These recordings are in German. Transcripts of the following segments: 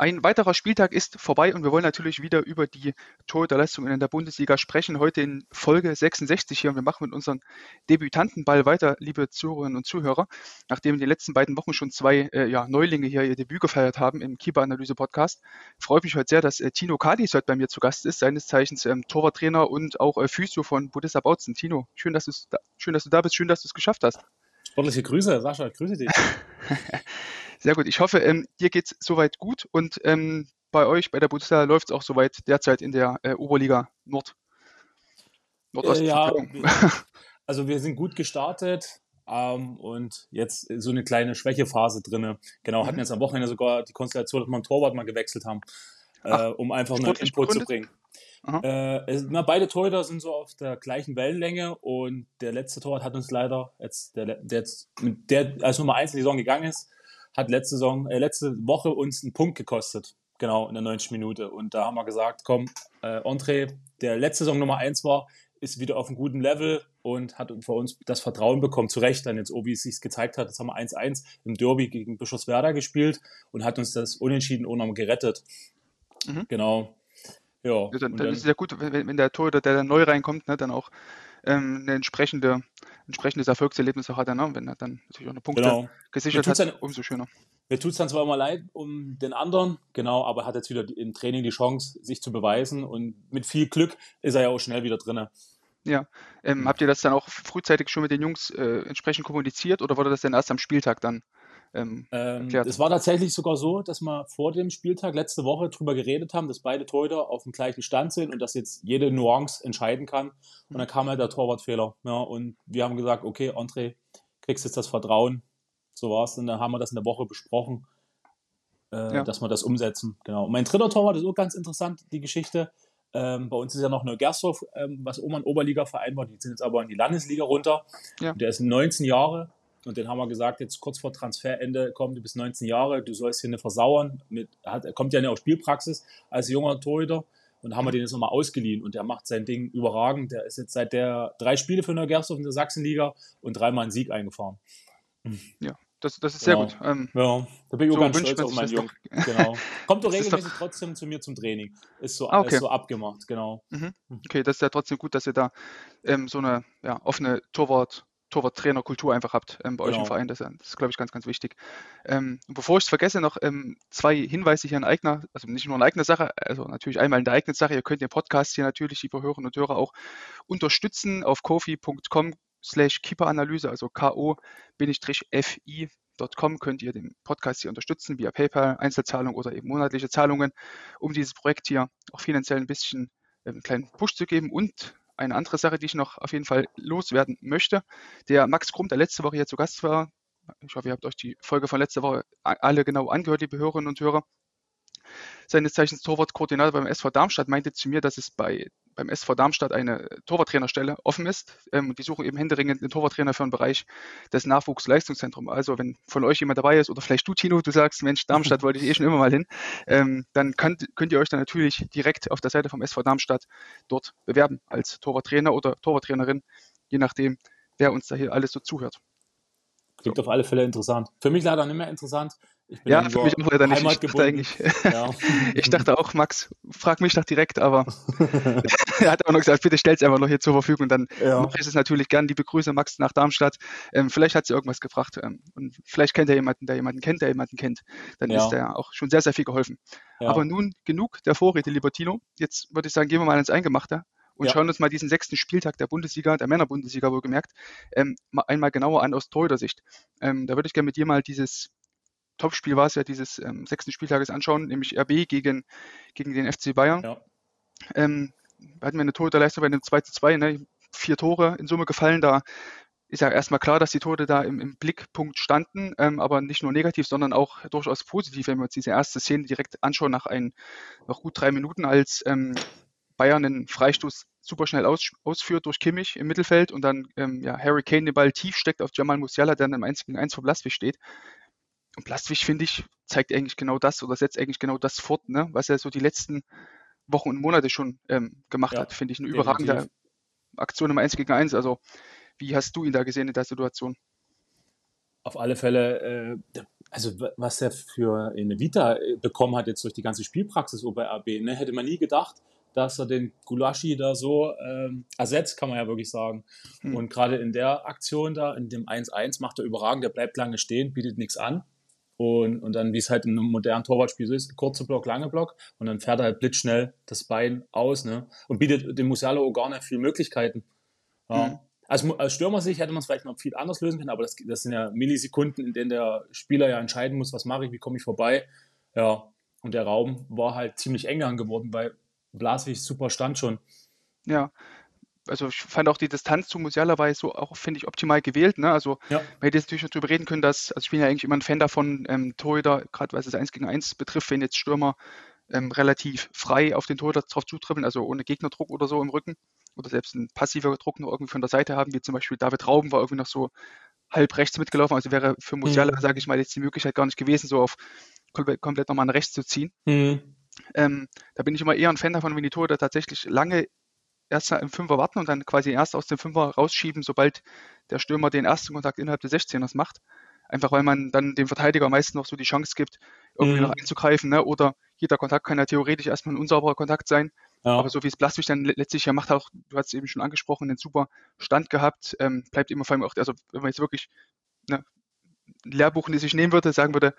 Ein weiterer Spieltag ist vorbei und wir wollen natürlich wieder über die Torhüterleistungen in der Bundesliga sprechen. Heute in Folge 66 hier und wir machen mit unserem Debütantenball weiter, liebe Zuhörerinnen und Zuhörer. Nachdem in den letzten beiden Wochen schon zwei äh, ja, Neulinge hier ihr Debüt gefeiert haben im Keeper-Analyse-Podcast, freut mich heute sehr, dass äh, Tino Kadis heute bei mir zu Gast ist, seines Zeichens ähm, Torwarttrainer und auch äh, Physio von Budissa Bautzen. Tino, schön, dass, da, schön, dass du da bist, schön, dass du es geschafft hast. Sportliche Grüße, Sascha, grüße dich. Sehr gut. Ich hoffe, ähm, dir geht es soweit gut und ähm, bei euch, bei der Bundesliga, läuft es auch soweit derzeit in der äh, Oberliga Nord. Nordost. Äh, ja, also wir sind gut gestartet ähm, und jetzt so eine kleine Schwächephase drin. Genau, mhm. hatten jetzt am Wochenende sogar die Konstellation, dass wir einen Torwart mal gewechselt haben, äh, Ach, um einfach einen Input zu bringen. Äh, es, na, beide Torhüter sind so auf der gleichen Wellenlänge und der letzte Torwart hat uns leider, jetzt, der, der der als Nummer 1 in die Saison gegangen ist, hat letzte, Saison, äh, letzte Woche uns einen Punkt gekostet. Genau, in der 90 Minute. Und da haben wir gesagt, komm, äh, André, der letzte Saison Nummer 1 war, ist wieder auf einem guten Level und hat für uns das Vertrauen bekommen. Zu Recht dann jetzt, oh, wie es sich gezeigt hat. Jetzt haben wir 1-1 im Derby gegen Bischofswerda gespielt und hat uns das Unentschieden noch gerettet. Mhm. Genau. Ja, ja dann, dann, ist es ja gut, wenn, wenn der Torhüter, der dann neu reinkommt, ne, dann auch ähm, eine entsprechende, entsprechendes Erfolgserlebnis auch hat, ne? wenn er dann natürlich auch eine Punkte genau. gesichert hat, dann, umso schöner. Mir tut es dann zwar immer leid um den anderen, genau, aber hat jetzt wieder im Training die Chance, sich zu beweisen und mit viel Glück ist er ja auch schnell wieder drin. Ja, ähm, habt ihr das dann auch frühzeitig schon mit den Jungs äh, entsprechend kommuniziert oder wurde das denn erst am Spieltag dann ähm, ähm, es war tatsächlich sogar so, dass wir vor dem Spieltag letzte Woche darüber geredet haben, dass beide Torhüter auf dem gleichen Stand sind und dass jetzt jede Nuance entscheiden kann. Und dann kam halt der Torwartfehler. Ja, und wir haben gesagt, okay, André, kriegst jetzt das Vertrauen. So war es. Und dann haben wir das in der Woche besprochen, äh, ja. dass wir das umsetzen. Genau. Und mein dritter Torwart ist auch ganz interessant, die Geschichte. Ähm, bei uns ist ja noch eine Gersdorf, ähm, was Oman Oberliga-Verein war. Die sind jetzt aber in die Landesliga runter. Ja. Der ist 19 Jahre, und den haben wir gesagt, jetzt kurz vor Transferende kommt, du bist 19 Jahre, du sollst hier eine versauern. Mit, hat, er kommt ja nicht aus Spielpraxis als junger Torhüter. Und haben wir den jetzt nochmal ausgeliehen und der macht sein Ding überragend. Der ist jetzt seit der drei Spiele für Neugersdorf in der Sachsenliga und dreimal einen Sieg eingefahren. Ja, das, das ist sehr genau. gut. Ähm, ja, da bin ich so auch ganz stolz auf meinen Jungen. Genau. Kommt doch regelmäßig doch... trotzdem zu mir zum Training. Ist so, ah, okay. ist so abgemacht, genau. Mhm. Okay, das ist ja trotzdem gut, dass ihr da ähm, so eine ja, offene Torwart- Torwart-Trainer-Kultur einfach habt ähm, bei genau. euch im genau. Verein. Das, das ist, glaube ich, ganz, ganz wichtig. Ähm, bevor ich es vergesse, noch ähm, zwei Hinweise hier in eigener, also nicht nur in eigener Sache, also natürlich einmal in der eigenen Sache. Ihr könnt den Podcast hier natürlich, liebe Hörerinnen und Hörer, auch unterstützen auf kofi.com slash Keeperanalyse, also ko-fi.com könnt ihr den Podcast hier unterstützen via PayPal, Einzelzahlung oder eben monatliche Zahlungen, um dieses Projekt hier auch finanziell ein bisschen ähm, einen kleinen Push zu geben und eine andere Sache, die ich noch auf jeden Fall loswerden möchte. Der Max Krumm, der letzte Woche hier zu Gast war, ich hoffe, ihr habt euch die Folge von letzter Woche alle genau angehört, liebe Hörerinnen und Hörer. Seines Zeichens Torwartkoordinator beim SV Darmstadt meinte zu mir, dass es bei beim SV Darmstadt eine Torwarttrainerstelle offen ist. Ähm, die suchen eben händeringend einen Torwarttrainer für den Bereich des Nachwuchsleistungszentrums. Also wenn von euch jemand dabei ist oder vielleicht du, Tino, du sagst, Mensch, Darmstadt wollte ich eh schon immer mal hin, ähm, dann könnt, könnt ihr euch dann natürlich direkt auf der Seite vom SV Darmstadt dort bewerben als Torwarttrainer oder Torwarttrainerin, je nachdem, wer uns da hier alles so zuhört. Klingt so. auf alle Fälle interessant. Für mich leider nicht mehr interessant. Ja, für mich auch leider nicht. Ich dachte, eigentlich, ja. ich dachte auch, Max, frag mich doch direkt, aber er hat auch noch gesagt, bitte stell's einfach noch hier zur Verfügung. Dann ja. mache ich es natürlich gern. Liebe Grüße, Max, nach Darmstadt. Ähm, vielleicht hat sie irgendwas gefragt ähm, und vielleicht kennt er jemanden, der jemanden kennt, der jemanden kennt. Dann ja. ist er auch schon sehr, sehr viel geholfen. Aber nun genug der Vorrede, lieber Tino. Jetzt würde ich sagen, gehen wir mal ins Eingemachte und ja. schauen uns mal diesen sechsten Spieltag der Bundesliga, der Männerbundesliga wohlgemerkt, ähm, mal einmal genauer an aus Torhüter-Sicht. Ähm, da würde ich gerne mit dir mal dieses Topspiel war es ja dieses ähm, sechsten Spieltages anschauen, nämlich RB gegen, gegen den FC Bayern. Ja. Ähm, hatten wir eine Torhüterleistung bei einem 2 zu 2, ne? vier Tore in Summe gefallen, da ist ja erstmal klar, dass die Tode da im, im Blickpunkt standen, ähm, aber nicht nur negativ, sondern auch durchaus positiv, wenn wir uns diese erste Szene direkt anschauen, nach ein, noch gut drei Minuten, als ähm, Bayern einen Freistoß super schnell aus, ausführt durch Kimmich im Mittelfeld und dann ähm, ja, Harry Kane den Ball tief steckt auf Jamal Musiala, der dann im 1 gegen 1 vor Blastwig steht. Und Blastwig, finde ich, zeigt eigentlich genau das oder setzt eigentlich genau das fort, ne, was er so die letzten Wochen und Monate schon ähm, gemacht ja, hat. Finde ich eine überragende Aktion im 1 gegen 1. Also, wie hast du ihn da gesehen in der Situation? Auf alle Fälle, äh, also was er für eine Vita äh, bekommen hat jetzt durch die ganze Spielpraxis OBRB, ne, hätte man nie gedacht, dass er den Gulaschi da so ähm, ersetzt, kann man ja wirklich sagen. Hm. Und gerade in der Aktion da, in dem 1-1, macht er überragend, der bleibt lange stehen, bietet nichts an. Und, und dann, wie es halt in einem modernen Torwartspiel so ist, kurzer Block, lange Block und dann fährt er halt blitzschnell das Bein aus ne? und bietet dem Musiala auch gar nicht viele Möglichkeiten. Ja. Mhm. Als, als Stürmer sich hätte man es vielleicht noch viel anders lösen können, aber das, das sind ja Millisekunden, in denen der Spieler ja entscheiden muss, was mache ich, wie komme ich vorbei. Ja, und der Raum war halt ziemlich eng geworden, weil Blaswig super stand schon. Ja, also ich fand auch die Distanz zu Musiala war so auch, finde ich, optimal gewählt. Ne? Also ja. man hätte jetzt natürlich darüber reden können, dass, also ich bin ja eigentlich immer ein Fan davon, ähm, Torhüter, gerade was es 1 gegen 1 betrifft, wenn jetzt Stürmer ähm, relativ frei auf den Torhüter drauf zutribbeln, also ohne Gegnerdruck oder so im Rücken oder selbst ein passiver Druck noch irgendwie von der Seite haben, wie zum Beispiel David Rauben war irgendwie noch so halb rechts mitgelaufen, also wäre für Musiala, mhm. sage ich mal, jetzt die Möglichkeit gar nicht gewesen, so auf komplett, komplett nochmal nach rechts zu ziehen. Mhm. Ähm, da bin ich immer eher ein Fan davon, wenn die Torhüter tatsächlich lange erst im Fünfer warten und dann quasi erst aus dem Fünfer rausschieben, sobald der Stürmer den ersten Kontakt innerhalb des 16ers macht. Einfach weil man dann dem Verteidiger meistens noch so die Chance gibt, irgendwie mhm. noch einzugreifen. Ne? Oder jeder Kontakt kann ja theoretisch erstmal ein unsauberer Kontakt sein. Ja. Aber so wie es Blaswig dann letztlich ja macht, auch, du hast es eben schon angesprochen, einen super Stand gehabt, ähm, bleibt immer vor allem auch, also wenn man jetzt wirklich ne, ein Lehrbuch in sich nehmen würde, sagen würde,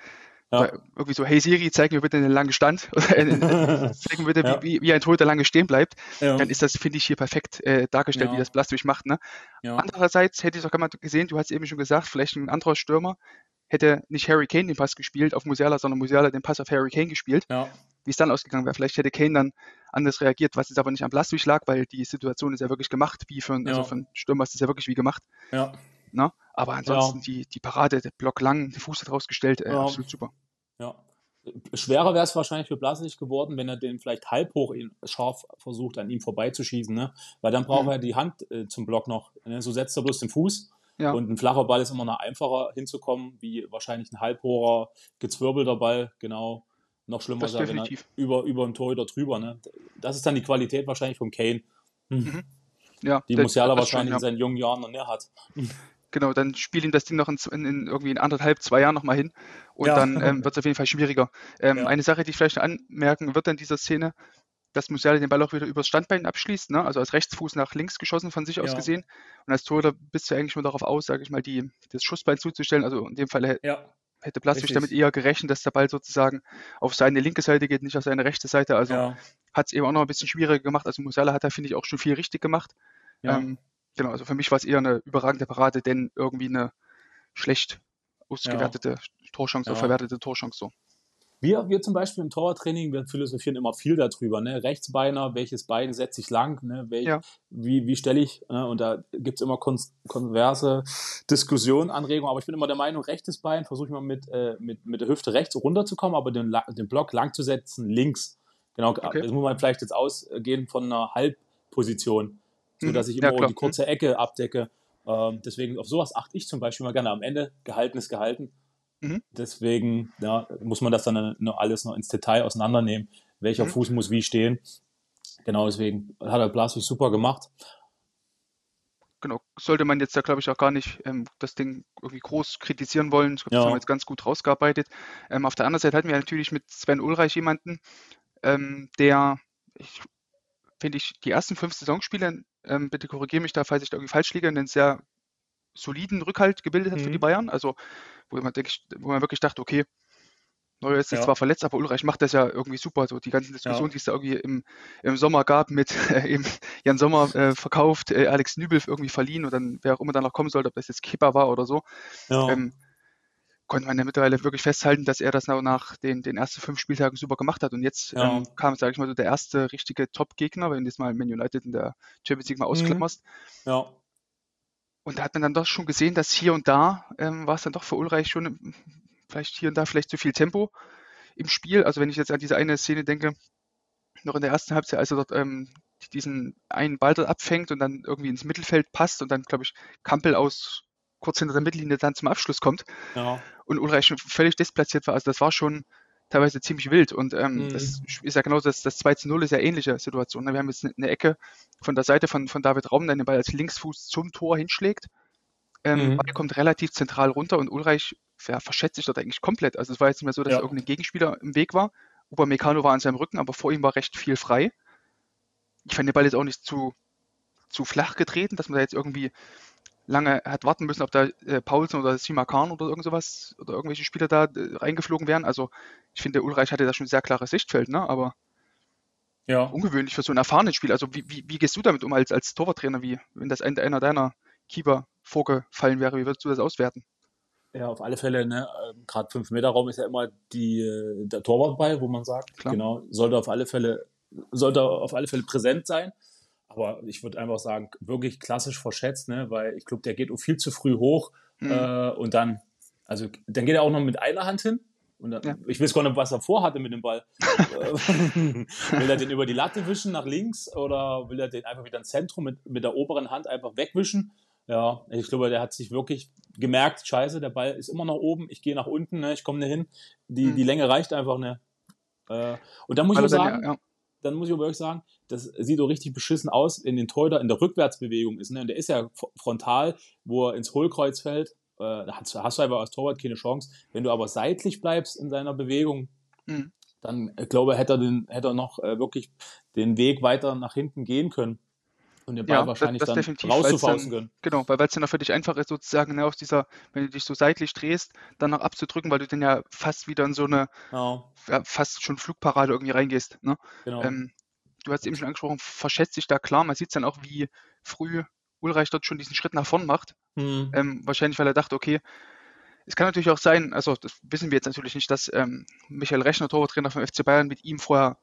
ja. Irgendwie so, hey Siri, zeig mir bitte einen langen Stand, zeig mir bitte, ja. wie, wie, ein Torhüter lange stehen bleibt, ja. dann ist das, finde ich, hier perfekt äh, dargestellt, wie das Blastwig macht. Ne? Andererseits hätte ich auch gesehen, du hast eben schon gesagt, vielleicht ein anderer Stürmer hätte nicht Harry Kane den Pass gespielt auf Musiala, sondern Musiala den Pass auf Harry Kane gespielt. Wie es dann ausgegangen wäre. Vielleicht hätte Kane dann anders reagiert, was jetzt aber nicht am Blastwig lag, weil die Situation ist ja wirklich gemacht, wie für, also für einen Stürmer ist es ja wirklich wie gemacht. Ja. Ne? Aber ansonsten ja. die, die Parade, der Block lang, den Fuß hat rausgestellt, äh, ja. absolut super. Ja. Schwerer wäre es wahrscheinlich für Blasich geworden, wenn er den vielleicht halb hoch scharf versucht, an ihm vorbeizuschießen, ne? Weil dann braucht mhm. er die Hand äh, zum Block noch. Ne? So setzt er bloß den Fuß. Ja. Und ein flacher Ball ist immer noch einfacher hinzukommen, wie wahrscheinlich ein halbhoher, gezwirbelter Ball, genau. Noch schlimmer ist wenn er über, über einen Torhüter drüber. Ne? Das ist dann die Qualität wahrscheinlich von Kane. Hm. Mhm. Ja, die Musiala wahrscheinlich schon, ja. in seinen jungen Jahren noch mehr hat. Genau, dann spiel ihm das Ding noch in, in, irgendwie in anderthalb, zwei Jahren nochmal hin und ja. dann ähm, wird es auf jeden Fall schwieriger. Ähm, ja. Eine Sache, die ich vielleicht anmerken wird in dieser Szene, dass Musiala den Ball auch wieder übers Standbein abschließt, ne? also als Rechtsfuß nach links geschossen von sich ja. aus gesehen. Und als Torhüter bist du eigentlich nur darauf aus, sage ich mal, die, das Schussbein zuzustellen. Also in dem Fall ja. hätte Plastik damit eher gerechnet, dass der Ball sozusagen auf seine linke Seite geht, nicht auf seine rechte Seite. Also ja. hat es eben auch noch ein bisschen schwieriger gemacht. Also Musiala hat da, finde ich, auch schon viel richtig gemacht. Ähm, genau, also für mich war es eher eine überragende Parade, denn irgendwie eine schlecht ausgewertete ja. Torchance ja. oder verwertete Torchance so. Wir, wir zum Beispiel im Torwarttraining, wir philosophieren immer viel darüber. Ne? Rechtsbeiner, welches Bein setze ich lang, ne? Welch, ja. wie, wie stelle ich? Ne? Und da gibt es immer konverse Diskussionen, Anregungen. Aber ich bin immer der Meinung, rechtes Bein versuche ich mal mit, äh, mit, mit der Hüfte rechts runterzukommen, aber den, den Block lang zu setzen, links. Genau, okay. das muss man vielleicht jetzt ausgehen von einer Halbposition so dass ich immer ja, die kurze Ecke abdecke. Ähm, deswegen auf sowas achte ich zum Beispiel mal gerne am Ende. Gehalten ist gehalten. Mhm. Deswegen ja, muss man das dann noch alles noch ins Detail auseinandernehmen. Welcher mhm. Fuß muss wie stehen. Genau deswegen hat er Blaswig super gemacht. Genau, sollte man jetzt da glaube ich auch gar nicht ähm, das Ding irgendwie groß kritisieren wollen. Ich glaube, das haben wir jetzt ganz gut rausgearbeitet. Ähm, auf der anderen Seite hatten wir natürlich mit Sven Ulreich jemanden, ähm, der, ich finde ich, die ersten fünf Saisonspiele ähm, bitte korrigiere mich da, falls ich da irgendwie falsch liege, einen sehr soliden Rückhalt gebildet hat mhm. für die mhm. Bayern. Also, wo man, denke ich, wo man wirklich dachte, okay, Neuer ist ja. zwar verletzt, aber Ulreich macht das ja irgendwie super. So die ganzen Diskussionen, ja. die es da irgendwie im, im Sommer gab mit äh, eben Jan Sommer äh, verkauft, äh, Alex Nübel irgendwie verliehen und dann wer auch immer da noch kommen sollte, ob das jetzt Kipper war oder so. Ja. Ähm, konnte man ja mittlerweile wirklich festhalten, dass er das nach den, den ersten fünf Spieltagen super gemacht hat. Und jetzt ja. ähm, kam, sage ich mal, so der erste richtige Top-Gegner, wenn du jetzt mal Man United in der Champions League mal mhm. ausklammerst. Mhm. Ja. und da hat man dann doch schon gesehen, dass hier und da ähm, war es dann doch für Ulreich schon ähm, vielleicht hier und da vielleicht zu viel Tempo im Spiel. Also wenn ich jetzt an diese eine Szene denke, noch in der ersten Halbzeit, als er dort ähm, diesen einen Ball dort abfängt und dann irgendwie ins Mittelfeld passt und dann, glaube ich, Kampel aus kurz hinter der Mittellinie dann zum Abschluss kommt ja. und Ulreich schon völlig desplatziert war. Also das war schon teilweise ziemlich wild und ähm, mhm. das ist ja genau das, das 2 zu 0 ist ja ähnliche Situation. Ne? Wir haben jetzt eine Ecke von der Seite von, von David Raum, der den Ball als Linksfuß zum Tor hinschlägt. Ähm, mhm. Ball kommt relativ zentral runter und Ulreich ja, verschätzt sich dort eigentlich komplett. Also es war jetzt nicht mehr so, dass ja. irgendein Gegenspieler im Weg war. Upamecano war an seinem Rücken, aber vor ihm war recht viel frei. Ich fand den Ball jetzt auch nicht zu, zu flach getreten, dass man da jetzt irgendwie lange hat warten müssen, ob da äh, Paulsen oder Simakan oder irgend sowas oder irgendwelche Spieler da äh, reingeflogen wären. Also ich finde, Ulreich hatte da schon ein sehr klares Sichtfeld, ne? aber ja. ungewöhnlich für so ein erfahrenen Spiel. Also wie, wie, wie gehst du damit um als, als Torwarttrainer, wie wenn das einer deiner Keeper vorgefallen wäre, wie würdest du das auswerten? Ja, auf alle Fälle, ne? Ähm, Gerade 5-Meter-Raum ist ja immer die, äh, der Torwartball, wo man sagt, Klar. genau, sollte auf alle Fälle, sollte auf alle Fälle präsent sein. Aber ich würde einfach sagen, wirklich klassisch verschätzt, ne? weil ich glaube, der geht viel zu früh hoch mhm. äh, und dann, also dann geht er auch noch mit einer Hand hin. Und dann, ja. ich weiß gar nicht, was er vorhatte mit dem Ball. will er den über die Latte wischen nach links oder will er den einfach wieder ins Zentrum mit, mit der oberen Hand einfach wegwischen? Ja, ich glaube, der hat sich wirklich gemerkt, scheiße, der Ball ist immer noch oben, ich gehe nach unten, ne, ich komme nicht hin. Die, mhm. die Länge reicht einfach nicht. Äh, und dann muss ich sagen, ja, ja. Dann muss ich aber wirklich sagen, das sieht doch richtig beschissen aus, in den Teuter in der Rückwärtsbewegung ist. Ne? Und der ist ja frontal, wo er ins Hohlkreuz fällt. Äh, da hast, hast, du einfach als Torwart keine Chance. Wenn du aber seitlich bleibst in seiner Bewegung, mhm. dann äh, glaube hätte er, den, hätte er noch äh, wirklich den Weg weiter nach hinten gehen können. Und den Ball ja, wahrscheinlich das, das dann rauszufausten können. Genau, weil es dann auch für dich einfach ist, sozusagen ne, aus dieser, wenn du dich so seitlich drehst, dann noch abzudrücken, weil du dann ja fast wieder in so eine genau. ja, fast schon Flugparade irgendwie reingehst. Ne? Genau. Ähm, du hast eben schon angesprochen, verschätzt sich da klar. Man sieht es dann auch, wie früh Ulreich dort schon diesen Schritt nach vorn macht. Mhm. Ähm, wahrscheinlich, weil er dachte, okay, es kann natürlich auch sein, also das wissen wir jetzt natürlich nicht, dass ähm, Michael Rechner, Torwarttrainer vom FC Bayern, mit ihm vorher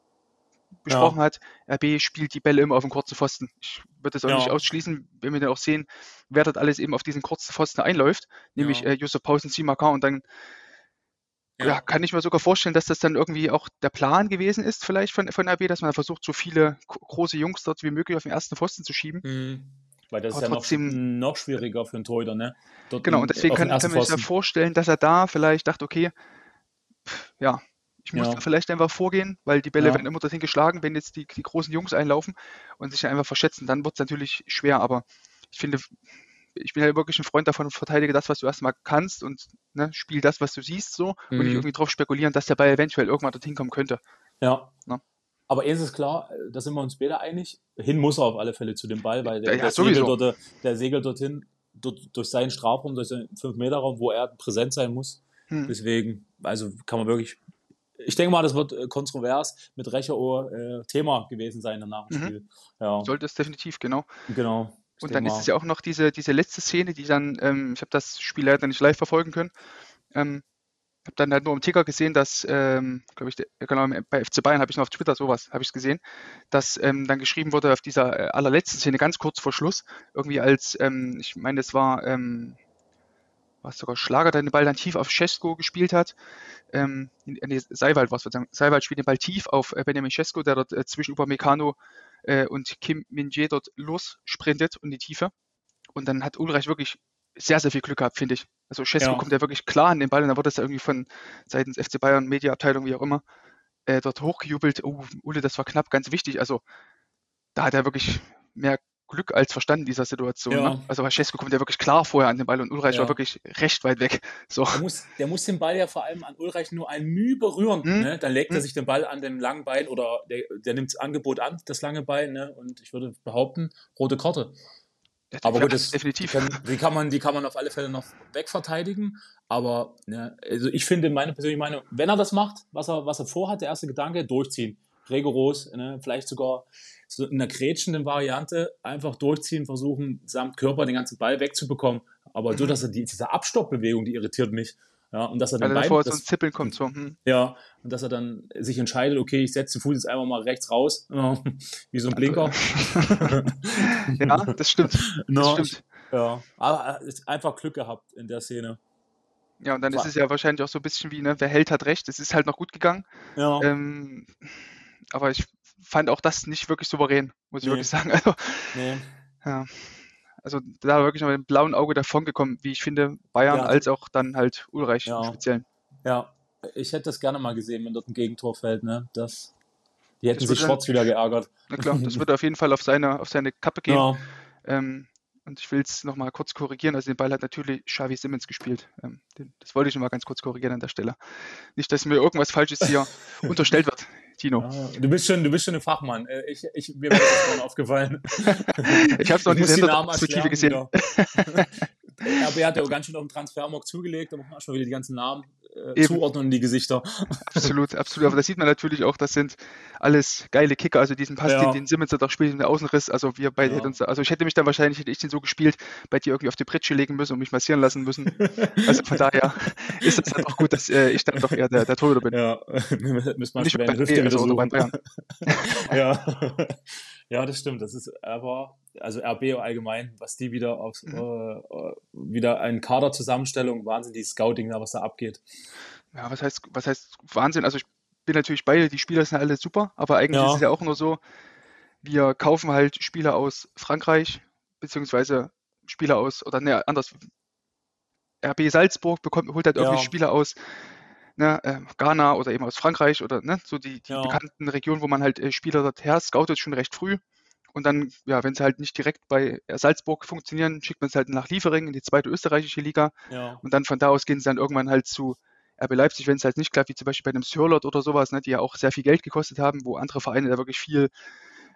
besprochen ja. hat, RB spielt die Bälle immer auf den kurzen Pfosten. Ich würde das auch ja. nicht ausschließen, wenn wir dann auch sehen, wer dort alles eben auf diesen kurzen Pfosten einläuft, nämlich ja. äh, Josef Pausen, Simakar und dann ja. kann ich mir sogar vorstellen, dass das dann irgendwie auch der Plan gewesen ist, vielleicht von, von RB, dass man versucht, so viele große Jungs dort wie möglich auf den ersten Pfosten zu schieben. Mhm. Weil das Aber ist ja trotzdem, noch, noch schwieriger für einen Torhüter, ne? Dort genau, und deswegen kann, kann man sich ja vorstellen, dass er da vielleicht dachte, okay, ja, ich muss ja. vielleicht einfach vorgehen, weil die Bälle ja. werden immer dorthin geschlagen, wenn jetzt die, die großen Jungs einlaufen und sich einfach verschätzen, dann wird es natürlich schwer. Aber ich finde, ich bin ja wirklich ein Freund davon, verteidige das, was du erstmal kannst und ne, spiel das, was du siehst, so mhm. und nicht irgendwie drauf spekulieren, dass der Ball eventuell irgendwann dorthin kommen könnte. Ja. Ne? Aber eins ist klar, da sind wir uns beide einig, hin muss er auf alle Fälle zu dem Ball, weil der, ja, der, segelt, dort, der segelt dorthin dort, durch seinen Strafraum, durch seinen 5-Meter-Raum, wo er präsent sein muss. Hm. Deswegen, also kann man wirklich ich denke mal, das wird äh, kontrovers mit Recherohr äh, Thema gewesen sein danach im mhm. Spiel. Ja. Sollte es definitiv, genau. Genau. Und dann ist es ja auch noch diese, diese letzte Szene, die dann, ähm, ich habe das Spiel leider nicht live verfolgen können. Ähm, habe dann halt nur im Ticker gesehen, dass, ähm, glaube ich, genau, bei FC Bayern habe ich noch auf Twitter sowas, habe ich es gesehen, dass ähm, dann geschrieben wurde auf dieser äh, allerletzten Szene, ganz kurz vor Schluss, irgendwie als, ähm, ich meine, es war, ähm, was sogar Schlager, der den Ball dann tief auf Cesco gespielt hat. Ähm, nee, Seiwald war es, Seiwald spielt den Ball tief auf äh, Benjamin Cesco, der dort äh, zwischen Upamecano äh, und Kim Minje dort lossprintet und die Tiefe. Und dann hat Ulreich wirklich sehr, sehr viel Glück gehabt, finde ich. Also Cesco ja. kommt ja wirklich klar an den Ball und dann wird das irgendwie von seitens FC Bayern, Mediaabteilung, wie auch immer, äh, dort hochgejubelt. Oh, Ule, das war knapp, ganz wichtig. Also da hat er wirklich mehr Glück als Verstand in dieser Situation. Ja. Ne? Also Vaschesco kommt ja wirklich klar vorher an den Ball und Ulreich ja. war wirklich recht weit weg. So. Der, muss, der muss den Ball ja vor allem an Ulreich nur ein Mühe berühren. Hm. Ne? Dann legt hm. er sich den Ball an den langen Bein oder der, der nimmt das Angebot an, das lange Bein. Ne? Und ich würde behaupten, rote Karte. Ja, aber gut, das, definitiv. Die kann, die, kann, man, die kann man auf alle Fälle noch wegverteidigen. Aber ne, also ich finde, meine persönliche Meinung, wenn er das macht, was er, was er vorhat, der erste Gedanke, durchziehen. Rigoros, ne, vielleicht sogar so in einer grätschenden Variante einfach durchziehen, versuchen, samt Körper den ganzen Ball wegzubekommen. Aber so, dass er die, diese Abstoppbewegung, die irritiert mich. Ja, und dass er dann bevor so ein Zippeln kommt so. Hm. Ja, und dass er dann sich entscheidet, okay, ich setze den Fuß jetzt einfach mal rechts raus, wie so ein Blinker. ja, das stimmt. Das no, stimmt. Ja, aber einfach Glück gehabt in der Szene. Ja, und dann War. ist es ja wahrscheinlich auch so ein bisschen wie, ne, wer hält, hat recht. Es ist halt noch gut gegangen. Ja. Ähm, aber ich fand auch das nicht wirklich souverän, muss ich nee. wirklich sagen. Also, nee. ja. Also da wirklich noch mit dem blauen Auge davon gekommen, wie ich finde, Bayern ja. als auch dann halt Ulreich ja. im Speziellen. Ja, ich hätte das gerne mal gesehen, wenn dort ein Gegentor fällt, ne? Das, die hätten das sich Schwarz wieder geärgert. Na klar, das wird auf jeden Fall auf seine, auf seine Kappe gehen. Ja. Ähm, und ich will es nochmal kurz korrigieren. Also den Ball hat natürlich Xavi Simmons gespielt. Ähm, den, das wollte ich nochmal ganz kurz korrigieren an der Stelle. Nicht, dass mir irgendwas Falsches hier unterstellt wird. Tino. Ja, du bist schon, du bist schon ein Fachmann. Äh, ich, ich, mir ist das aufgefallen. ich habe es noch nicht in der Perspektive gesehen. RB hat ja auch ganz schön auf den Transfermarkt zugelegt, da muss man schon wieder die ganzen Namen äh, zuordnen die Gesichter. Absolut, absolut. Aber da sieht man natürlich auch, das sind alles geile Kicker. Also diesen Pass, ja. den, den Simmons doch spielt in der Außenriss. Also wir beide ja. hätten uns, also ich hätte mich dann wahrscheinlich, hätte ich den so gespielt, bei dir irgendwie auf die Pritsche legen müssen und mich massieren lassen müssen. also von daher ist es dann auch gut, dass äh, ich dann doch eher der, der Torhüter bin. Ja, müssen wir nicht bei Hüfte also, oder beim Bayern. ja. ja, das stimmt. Das ist aber, also RB allgemein, was die wieder auf, mhm. äh, wieder ein Kaderzusammenstellung, Wahnsinn, die Scouting, was da abgeht. Ja, was heißt, was heißt Wahnsinn? Also ich bin natürlich beide, die Spieler sind alle super, aber eigentlich ja. ist es ja auch nur so, wir kaufen halt Spieler aus Frankreich, beziehungsweise Spieler aus, oder ne, anders, RB Salzburg bekommt, holt halt irgendwie ja. Spieler aus ne, äh, Ghana oder eben aus Frankreich oder ne, so die, die ja. bekannten Regionen, wo man halt äh, Spieler dorthin scoutet, schon recht früh. Und dann, ja, wenn sie halt nicht direkt bei Salzburg funktionieren, schickt man es halt nach Liefering in die zweite österreichische Liga. Ja. Und dann von da aus gehen sie dann irgendwann halt zu RB Leipzig, wenn es halt nicht klappt, wie zum Beispiel bei einem Sörlot oder sowas, ne, die ja auch sehr viel Geld gekostet haben, wo andere Vereine da wirklich viel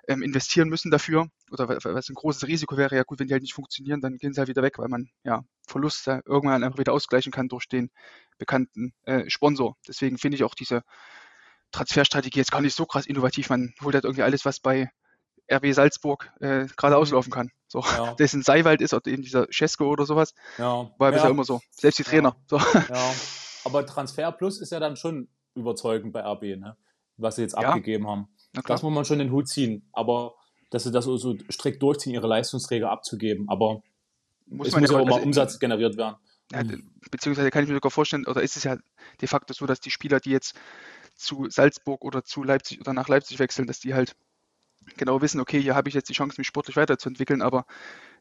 ähm, investieren müssen dafür. Oder was ein großes Risiko wäre, ja gut, wenn die halt nicht funktionieren, dann gehen sie halt wieder weg, weil man ja Verluste irgendwann einfach wieder ausgleichen kann durch den bekannten äh, Sponsor. Deswegen finde ich auch diese Transferstrategie jetzt gar nicht so krass innovativ. Man holt halt irgendwie alles, was bei RB Salzburg äh, gerade mhm. auslaufen kann. So, ja. in Seiwald ist oder eben dieser Cesco oder sowas. Ja. War ja. bisher immer so. Selbst die Trainer. Ja. So. ja. Aber Transfer Plus ist ja dann schon überzeugend bei RB, ne? was sie jetzt abgegeben haben. Das muss man schon den Hut ziehen. Aber dass sie das so strikt durchziehen, ihre Leistungsträger abzugeben. Aber muss es muss ja auch mal Umsatz generiert werden. Ja, beziehungsweise kann ich mir sogar vorstellen, oder ist es ja de facto so, dass die Spieler, die jetzt zu Salzburg oder zu Leipzig oder nach Leipzig wechseln, dass die halt genau wissen, okay, hier habe ich jetzt die Chance, mich sportlich weiterzuentwickeln, aber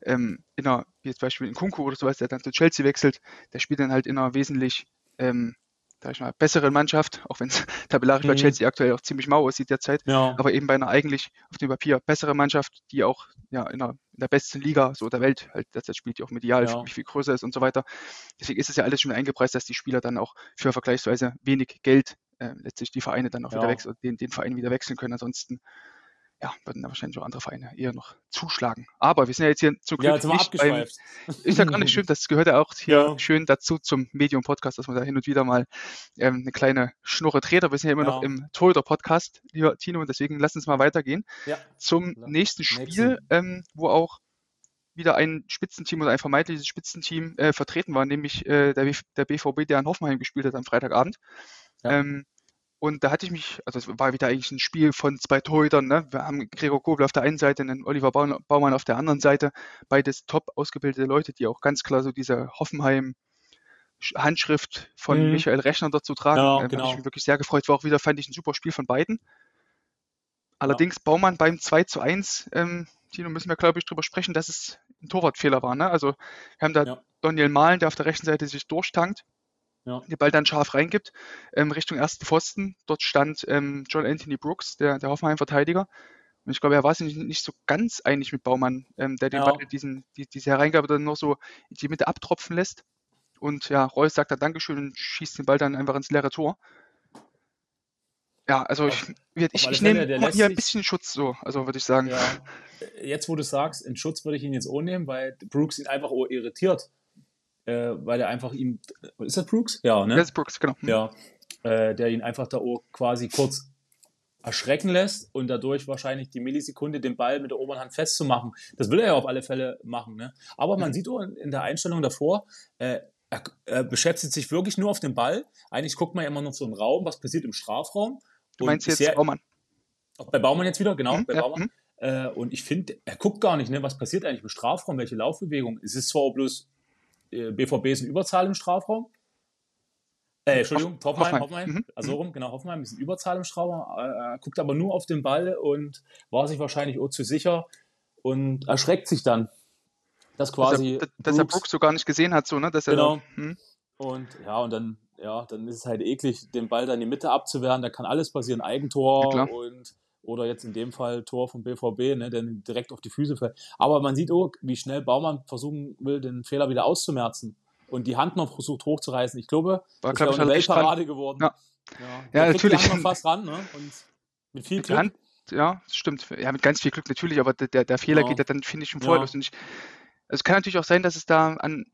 ähm, in einer, wie jetzt Beispiel in Kunku oder sowas, der dann zu Chelsea wechselt, der spielt dann halt in einer wesentlich ähm, sag ich mal, besseren Mannschaft, auch wenn es tabellarisch mhm. bei Chelsea aktuell auch ziemlich mau aussieht derzeit, ja. aber eben bei einer eigentlich auf dem Papier besseren Mannschaft, die auch ja, in, der, in der besten Liga so der Welt halt derzeit spielt, die auch medial ja. viel, viel größer ist und so weiter. Deswegen ist es ja alles schon eingepreist, dass die Spieler dann auch für vergleichsweise wenig Geld äh, letztlich die Vereine dann auch ja. wieder wechseln, den, den Verein wieder wechseln können. Ansonsten ja, würden da wahrscheinlich auch andere Vereine eher noch zuschlagen. Aber wir sind ja jetzt hier zum Glück ja, nicht beim, ist ja gar nicht schön, das gehört ja auch hier ja. schön dazu zum Medium-Podcast, dass man da hin und wieder mal ähm, eine kleine Schnurre dreht. Aber wir sind ja immer ja. noch im Torhüter-Podcast, lieber Tino, und deswegen lass uns mal weitergehen zum nächsten Spiel, ähm, wo auch wieder ein Spitzenteam oder ein vermeintliches Spitzenteam äh, vertreten war, nämlich äh, der, der BVB, der in Hoffenheim gespielt hat am Freitagabend. Ähm, und da hatte ich mich, also es war wieder eigentlich ein Spiel von zwei Torhütern. Ne? Wir haben Gregor Kobel auf der einen Seite und Oliver Baumann auf der anderen Seite. Beides top ausgebildete Leute, die auch ganz klar so diese Hoffenheim Handschrift von mhm. Michael Rechner dazu tragen. Ja, genau. Habe genau. ich mich wirklich sehr gefreut. War auch wieder, fand ich, ein super Spiel von beiden. Allerdings ja. Baumann beim 2 zu 1, ähm, Tino, müssen wir, glaube ich, drüber sprechen, dass es ein Torwartfehler war. Ne? Also wir haben da ja. Daniel Mahlen, der auf der rechten Seite sich durchtankt ja. den Ball dann scharf reingibt, ähm, Richtung ersten Pfosten. Dort stand ähm, John Anthony Brooks, der, der Hoffenheim-Verteidiger. Und ich glaube, er war sich nicht, nicht so ganz einig mit Baumann, ähm, der den ja. Ball, diesen, die, diese Hereingabe dann noch so in die Mitte abtropfen lässt. Und ja, Reus sagt dann Dankeschön und schießt den Ball dann einfach ins leere Tor. Ja, also ich, ich, ich, ich nehme hier ein bisschen Schutz so, also würde ich sagen. Ja. Jetzt, wo du sagst, in Schutz würde ich ihn jetzt auch nehmen, weil Brooks ihn einfach irritiert äh, weil er einfach ihm, ist das Brooks? Ja, ne? Das ist Brooks, genau. Ja, äh, der ihn einfach da quasi kurz erschrecken lässt und dadurch wahrscheinlich die Millisekunde den Ball mit der oberen Hand festzumachen. Das will er ja auf alle Fälle machen. Ne? Aber man mhm. sieht auch in der Einstellung davor, äh, er, er, beschäftigt sich wirklich nur auf den Ball. Eigentlich guckt man ja immer noch so einen Raum, was passiert im Strafraum. Du meinst jetzt sehr, Baumann? Bei Baumann jetzt wieder, genau, mhm, bei ja, Baumann. Mhm. Äh, und ich finde, er guckt gar nicht, ne, was passiert eigentlich im Strafraum, welche Laufbewegung. Es ist zwar bloß, BVB ist in Überzahl im Strafraum. Äh, Entschuldigung, Hoffenheim, Hoffenheim. Hoffenheim. Mhm. Also rum, genau, Hoffenheim ist in Überzahl im Strafraum. Er guckt aber nur auf den Ball und war sich wahrscheinlich auch zu sicher und erschreckt sich dann. Dass quasi. Dass er, dass er Brooks so gar nicht gesehen hat, so, ne? Dass genau. Er, hm. Und ja, und dann, ja, dann ist es halt eklig, den Ball dann in die Mitte abzuwehren. Da kann alles passieren. Eigentor ja, und oder jetzt in dem Fall Tor vom BVB, ne, der direkt auf die Füße fällt. Aber man sieht auch, wie schnell Baumann versuchen will, den Fehler wieder auszumerzen und die Hand noch versucht hochzureißen. Ich glaube, war, das wäre eine Weltparade geworden. Ja, ja, ja natürlich. Die fast ran, ne? Und mit viel Glück. Hand, ja, das stimmt. Ja, mit ganz viel Glück natürlich, aber der, der Fehler ja. geht ja dann, finde ich, schon vorher ich, also es kann natürlich auch sein, dass es da an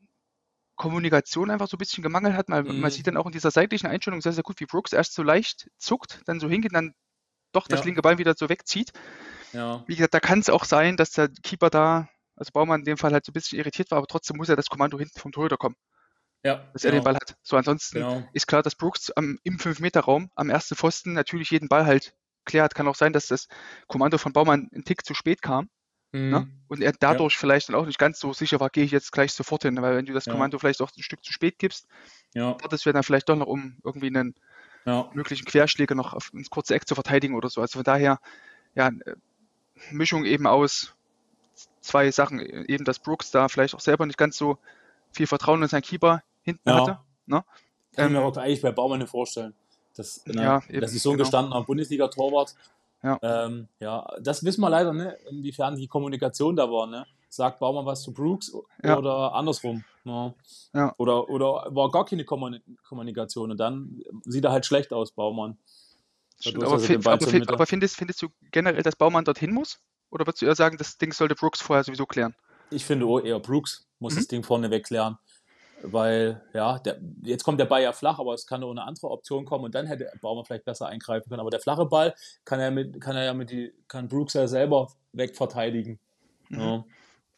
Kommunikation einfach so ein bisschen gemangelt hat. Man, mhm. man sieht dann auch in dieser seitlichen Einstellung sehr, sehr gut, wie Brooks erst so leicht zuckt, dann so hingeht, dann doch das ja. linke Bein wieder so wegzieht. Ja. Wie gesagt, da kann es auch sein, dass der Keeper da, also Baumann in dem Fall halt so ein bisschen irritiert war, aber trotzdem muss ja das Kommando hinten vom Torhüter kommen. Ja, dass genau. er den Ball hat. So, ansonsten genau. ist klar, dass Brooks am, im 5-Meter-Raum am ersten Pfosten natürlich jeden Ball halt klärt. Kann auch sein, dass das Kommando von Baumann einen Tick zu spät kam. Mhm. Ne? Und er dadurch ja. vielleicht dann auch nicht ganz so sicher war, gehe ich jetzt gleich sofort hin. Weil wenn du das. Kommando vielleicht auch ein Stück zu spät gibst, ja. wartest du dann vielleicht doch noch, um irgendwie einen ja. möglichen Querschläger noch auf, ins kurze Eck zu verteidigen oder so. Also von daher, ja, äh, Mischung eben aus zwei Sachen. Eben, dass Brooks da vielleicht auch selber nicht ganz so viel Vertrauen in seinen Keeper hinten ja. hatte. Ne? Kann ich mir ähm, auch eigentlich bei Baumann nicht vorstellen. Das, ne, ja, eben, das ist so ein genau. gestandener Bundesliga-Torwart. Ja. Ähm, ja, das wissen wir leider, ne, inwiefern die Kommunikation da war. Ne? Sagt Baumann was zu Brooks ja. oder andersrum. Ne? Ja. Oder, oder war gar keine Kommunikation und dann sieht er halt schlecht aus, Baumann. Dadurch, aber, aber, aber findest, findest du generell, dass Baumann dorthin muss? Oder würdest du eher sagen, das Ding sollte Brooks vorher sowieso klären? Ich finde eher Brooks muss mhm. das Ding vorne wegklären. Weil, ja, der, jetzt kommt der Ball ja flach, aber es kann nur eine andere Option kommen und dann hätte Baumann vielleicht besser eingreifen können. Aber der flache Ball kann er, mit, kann er ja mit die, kann Brooks ja selber wegverteidigen. Mhm. Ja.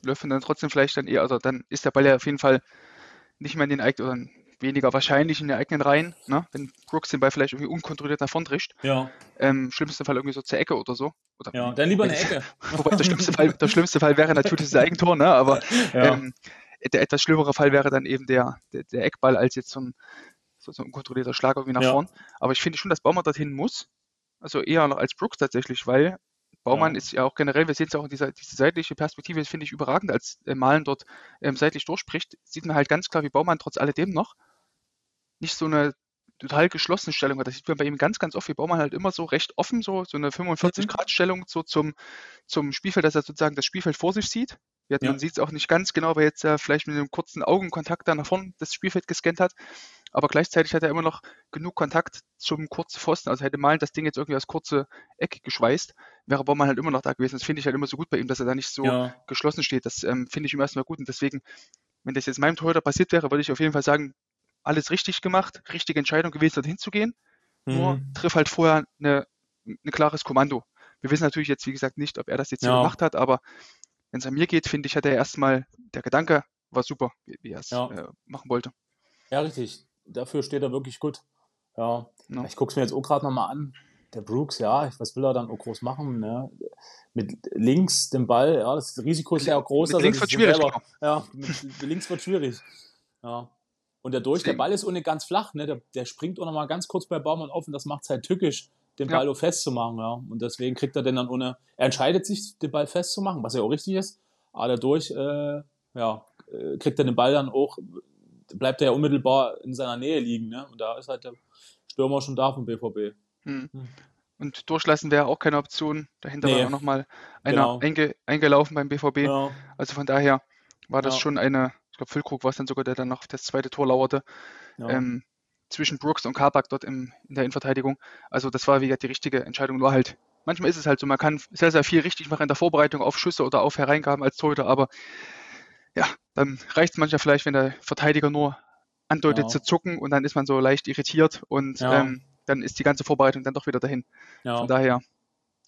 Löffel dann trotzdem vielleicht dann eher, also dann ist der Ball ja auf jeden Fall nicht mehr in den eigenen, oder weniger wahrscheinlich in den eigenen Reihen, ne? wenn Brooks den Ball vielleicht irgendwie unkontrolliert nach vorn trischt. Ja. Ähm, schlimmsten Fall irgendwie so zur Ecke oder so. Oder, ja, dann lieber eine Ecke. Wobei der schlimmste Fall, der schlimmste Fall wäre natürlich das Eigentor, ne? aber ja. ähm, der etwas schlimmere Fall wäre dann eben der, der, der Eckball als jetzt so ein, so, ein unkontrollierter Schlag irgendwie nach ja. vorn. Aber ich finde schon, dass Baumann dorthin muss. Also eher noch als Brooks tatsächlich, weil Baumann ja. ist ja auch generell, wir sehen es ja auch in dieser diese seitliche Perspektive, finde ich überragend, als äh, Malen dort ähm, seitlich durchspricht, sieht man halt ganz klar, wie Baumann trotz alledem noch nicht so eine total geschlossene Stellung hat. Das sieht man bei ihm ganz, ganz oft, wie Baumann halt immer so recht offen, so, so eine 45-Grad-Stellung mhm. so zum, zum Spielfeld, dass er sozusagen das Spielfeld vor sich sieht. Ja. Man sieht es auch nicht ganz genau, weil jetzt ja vielleicht mit einem kurzen Augenkontakt da nach vorne das Spielfeld gescannt hat. Aber gleichzeitig hat er immer noch genug Kontakt zum kurzen Pfosten. Also hätte Malen das Ding jetzt irgendwie als kurze Ecke geschweißt, wäre Baumann halt immer noch da gewesen. Das finde ich halt immer so gut bei ihm, dass er da nicht so ja. geschlossen steht. Das ähm, finde ich ihm erstmal gut. Und deswegen, wenn das jetzt meinem Torhüter passiert wäre, würde ich auf jeden Fall sagen, alles richtig gemacht, richtige Entscheidung gewesen, dorthin zu gehen. Mhm. Nur triff halt vorher ein klares Kommando. Wir wissen natürlich jetzt, wie gesagt, nicht, ob er das jetzt ja. so gemacht hat, aber wenn es an mir geht, finde ich, hat er erstmal, der Gedanke war super, wie, wie er es ja. äh, machen wollte. Ja, richtig. Dafür steht er wirklich gut. Ja. ja. Ich gucke es mir jetzt auch gerade nochmal an. Der Brooks, ja, was will er dann auch groß machen? Ne? Mit links dem Ball, ja, das Risiko ist ja auch groß. Mit also links wird schwierig. Selber, genau. ja, mit links wird schwierig. Ja. Und der Durch, der Ball ist ohne ganz flach, ne? Der, der springt auch nochmal ganz kurz bei Baumann auf und das macht es halt tückisch, den Ball ja. festzumachen, ja. Und deswegen kriegt er den dann ohne, er entscheidet sich, den Ball festzumachen, was ja auch richtig ist. Aber dadurch, äh, ja, äh, kriegt er den Ball dann auch, bleibt er ja unmittelbar in seiner Nähe liegen, ne? Und da ist halt der Stürmer schon da vom BVB. Hm. hm. Und durchlassen wäre auch keine Option. Dahinter nee. war auch nochmal einer genau. einge, eingelaufen beim BVB. Ja. Also von daher war das ja. schon eine, glaube, Füllkrug war es dann sogar, der dann noch das zweite Tor lauerte. Ja. Ähm, zwischen Brooks und Kabak dort im, in der Innenverteidigung. Also das war wieder die richtige Entscheidung. Nur halt, manchmal ist es halt so, man kann sehr, sehr viel richtig machen in der Vorbereitung auf Schüsse oder auf Hereingaben als Torhüter, aber ja, dann reicht es manchmal vielleicht, wenn der Verteidiger nur andeutet ja. zu zucken und dann ist man so leicht irritiert und ja. ähm, dann ist die ganze Vorbereitung dann doch wieder dahin. Von daher,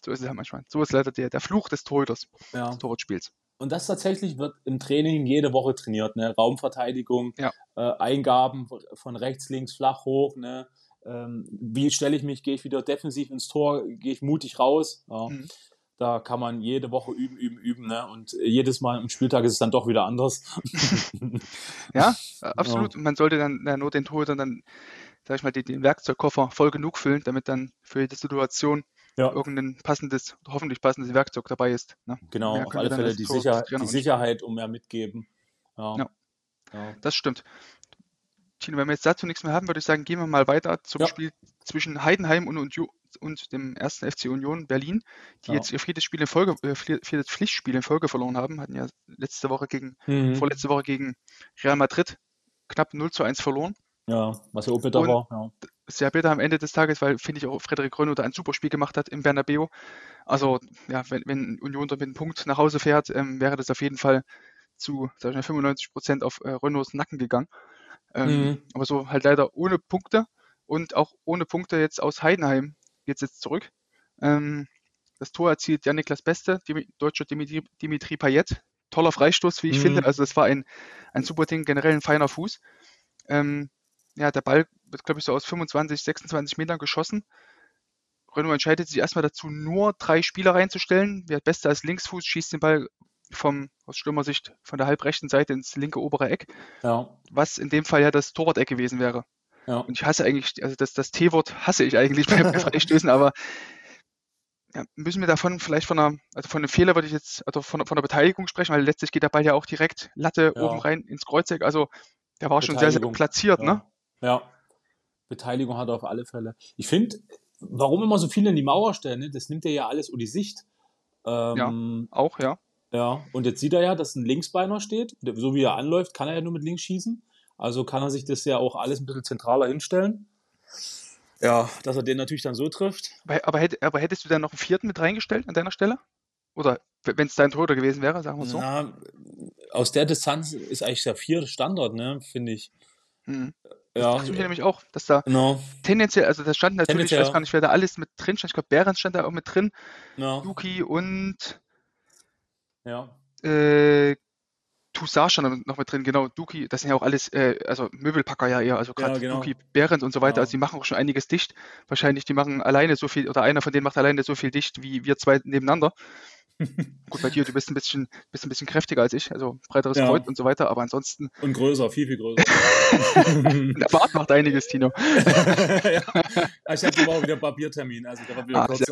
so ist es ja manchmal. So ist leider der, der Fluch des Torhüters, des Torwartspiels. Und das tatsächlich wird im Training jede Woche trainiert. Ne? Raumverteidigung, ja. äh, Eingaben von rechts, links, flach, hoch. Ne? Ähm, wie stelle ich mich? Gehe ich wieder defensiv ins Tor? Gehe ich mutig raus? Ja. Mhm. Da kann man jede Woche üben, üben, üben. Ne? Und jedes Mal am Spieltag ist es dann doch wieder anders. ja, absolut. Ja. Man sollte dann ja, nur den Torhüter dann, sag ich mal, den, den Werkzeugkoffer voll genug füllen, damit dann für jede Situation ja. irgendein passendes, hoffentlich passendes Werkzeug dabei ist. Ne? Genau, auf alle Fälle die, Sicher die Sicherheit um mehr mitgeben. Ja. Das stimmt. Tino, wenn wir jetzt dazu nichts mehr haben, würde ich sagen, gehen wir mal weiter zum. Spiel zwischen Heidenheim und, und, und, dem ersten FC Union Berlin, die ja. jetzt ihr viertes Spiel in Folge, äh, viertes Pflichtspiel in Folge verloren haben, hatten ja letzte Woche gegen, mhm. vorletzte Woche gegen Real Madrid knapp 0 zu 1 verloren. Ja, was ja auch bitter war. Ja. Sehr bitter am Ende des Tages, weil, finde ich, auch Frederik Gröner da ein super Spiel gemacht hat im Bernabeu. Also, ja, wenn, wenn Union da mit einem Punkt nach Hause fährt, ähm, wäre das auf jeden Fall zu sag ich mal, 95 Prozent auf äh, Renaults Nacken gegangen. Ähm, mhm. Aber so halt leider ohne Punkte und auch ohne Punkte jetzt aus Heidenheim geht es jetzt zurück. Ähm, das Tor erzielt Jan-Niklas Beste, Dim deutscher Dimitri, Dimitri Payet. Toller Freistoß, wie ich mhm. finde. Also das war ein, ein super Ding, generell ein feiner Fuß. Ähm, ja, der Ball wird, glaube ich, so aus 25, 26 Metern geschossen. Renault entscheidet sich erstmal dazu, nur drei Spieler reinzustellen. Wer Beste als Linksfuß schießt den Ball vom, aus Stürmersicht von der halbrechten Seite ins linke obere Eck. Ja. Was in dem Fall ja das Torwart-Eck gewesen wäre. Ja. Und ich hasse eigentlich, also das, das T-Wort hasse ich eigentlich bei, bei Freistößen, aber ja, müssen wir davon vielleicht von einer, also von einem Fehler würde ich jetzt, also von, von der Beteiligung sprechen, weil letztlich geht der Ball ja auch direkt Latte ja. oben rein ins Kreuzeck. Also der war schon sehr, sehr platziert, ja. ne? Ja. Beteiligung hat er auf alle Fälle. Ich finde, warum immer so viele in die Mauer stellen, ne? das nimmt er ja alles um die Sicht. Ähm, ja, auch, ja. Ja, und jetzt sieht er ja, dass ein Linksbeiner steht. So wie er anläuft, kann er ja nur mit links schießen. Also kann er sich das ja auch alles ein bisschen zentraler hinstellen. Ja, dass er den natürlich dann so trifft. Aber, aber, aber hättest du dann noch einen vierten mit reingestellt an deiner Stelle? Oder wenn es dein Torhüter gewesen wäre, sagen wir so? Ja, aus der Distanz ist eigentlich der vierte Standard, ne, finde ich. Mhm. Das ja, dachte ich nämlich auch, dass da no. tendenziell, also da stand natürlich, ich weiß gar nicht, wer da alles mit drin stand. Ich glaube, Behrens stand da auch mit drin. No. Yuki und ja. Äh, Toussaint stand noch mit drin, genau, Duki, das sind ja auch alles, äh, also Möbelpacker ja eher, also gerade ja, genau. Duki, Behrens und so weiter, genau. also die machen auch schon einiges dicht. Wahrscheinlich, die machen alleine so viel, oder einer von denen macht alleine so viel dicht wie wir zwei nebeneinander. Gut, bei dir, du bist ein bisschen, bist ein bisschen kräftiger als ich, also breiteres ja. Kreuz und so weiter, aber ansonsten. Und größer, viel, viel größer. Der Bart macht einiges, Tino. ja. Ich habe auch wieder Papiertermin, also der war wieder ah, kurz. Ich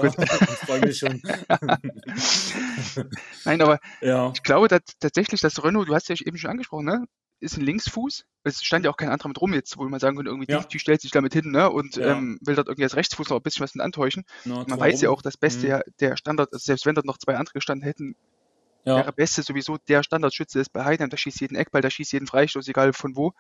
freue mich schon. Nein, aber ja. ich glaube dass, tatsächlich, dass Renault, du hast ja eben schon angesprochen, ne? Ist ein Linksfuß. Es stand ja auch kein anderer mit rum jetzt, wo man sagen könnte, irgendwie ja. die, die, stellt sich damit hin ne? und ja. ähm, will dort irgendwie als Rechtsfuß noch ein bisschen was mit antäuschen. No, man weiß ja auch, das Beste mhm. der Standard, also selbst wenn dort noch zwei andere gestanden hätten, ja. wäre Beste sowieso der Standardschütze ist bei Heidenheim, der schießt jeden Eckball, der schießt jeden Freistoß, egal von wo.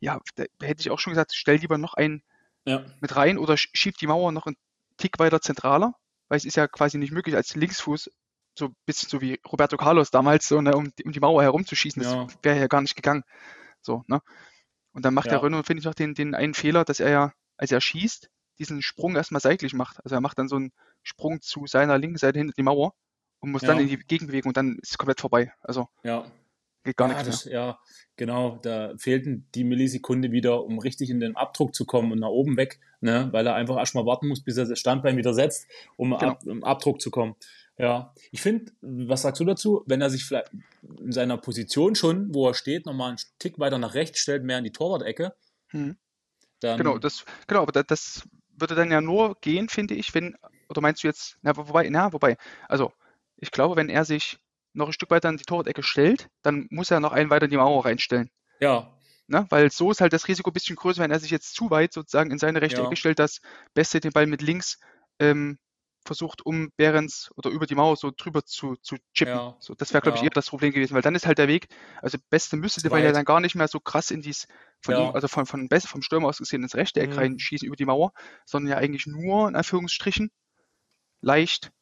Ja, da hätte ich auch schon gesagt, stell lieber noch einen ja. mit rein oder schieb die Mauer noch einen Tick weiter zentraler, weil es ist ja quasi nicht möglich, als Linksfuß so ein bisschen so wie Roberto Carlos damals, so, ne, um, um die Mauer herumzuschießen. Das ja. wäre ja gar nicht gegangen. So, ne? Und dann macht ja. der Renault, finde ich, noch den, den einen Fehler, dass er ja, als er schießt, diesen Sprung erstmal seitlich macht. Also er macht dann so einen Sprung zu seiner linken Seite hinter die Mauer und muss ja. dann in die Gegenbewegung und dann ist es komplett vorbei. Also ja. geht gar ja, nichts das, Ja, genau. Da fehlten die Millisekunde wieder, um richtig in den Abdruck zu kommen und nach oben weg, ne? weil er einfach erstmal warten muss, bis er das Standbein wieder setzt, um genau. ab, im Abdruck zu kommen. Ja, ich finde, was sagst du dazu, wenn er sich vielleicht in seiner Position schon, wo er steht, nochmal einen Tick weiter nach rechts stellt, mehr in die Torwart-Ecke? Hm. genau, das, genau, aber das, das würde dann ja nur gehen, finde ich, wenn, oder meinst du jetzt, na, wobei, na, wobei, also, ich glaube, wenn er sich noch ein Stück weiter in die Torwart-Ecke stellt, dann muss er noch einen weiter in die Mauer reinstellen. Ja. Ne? Weil so ist halt das Risiko ein bisschen größer, wenn er sich jetzt zu weit sozusagen in seine rechte ja. Ecke stellt, dass Beste den Ball mit links ähm, versucht, um Behrens oder über die Mauer so drüber zu, zu chippen. Ja. So, das wäre, glaube ja. ich, eher das Problem gewesen, weil dann ist halt der Weg, also Beste müsste der Ball ja dann gar nicht mehr so krass in dies, von ja. ihm, also von, von Beste, vom Stürmer aus gesehen ins rechte Eck mhm. reinschießen über die Mauer, sondern ja eigentlich nur, in Anführungsstrichen, leicht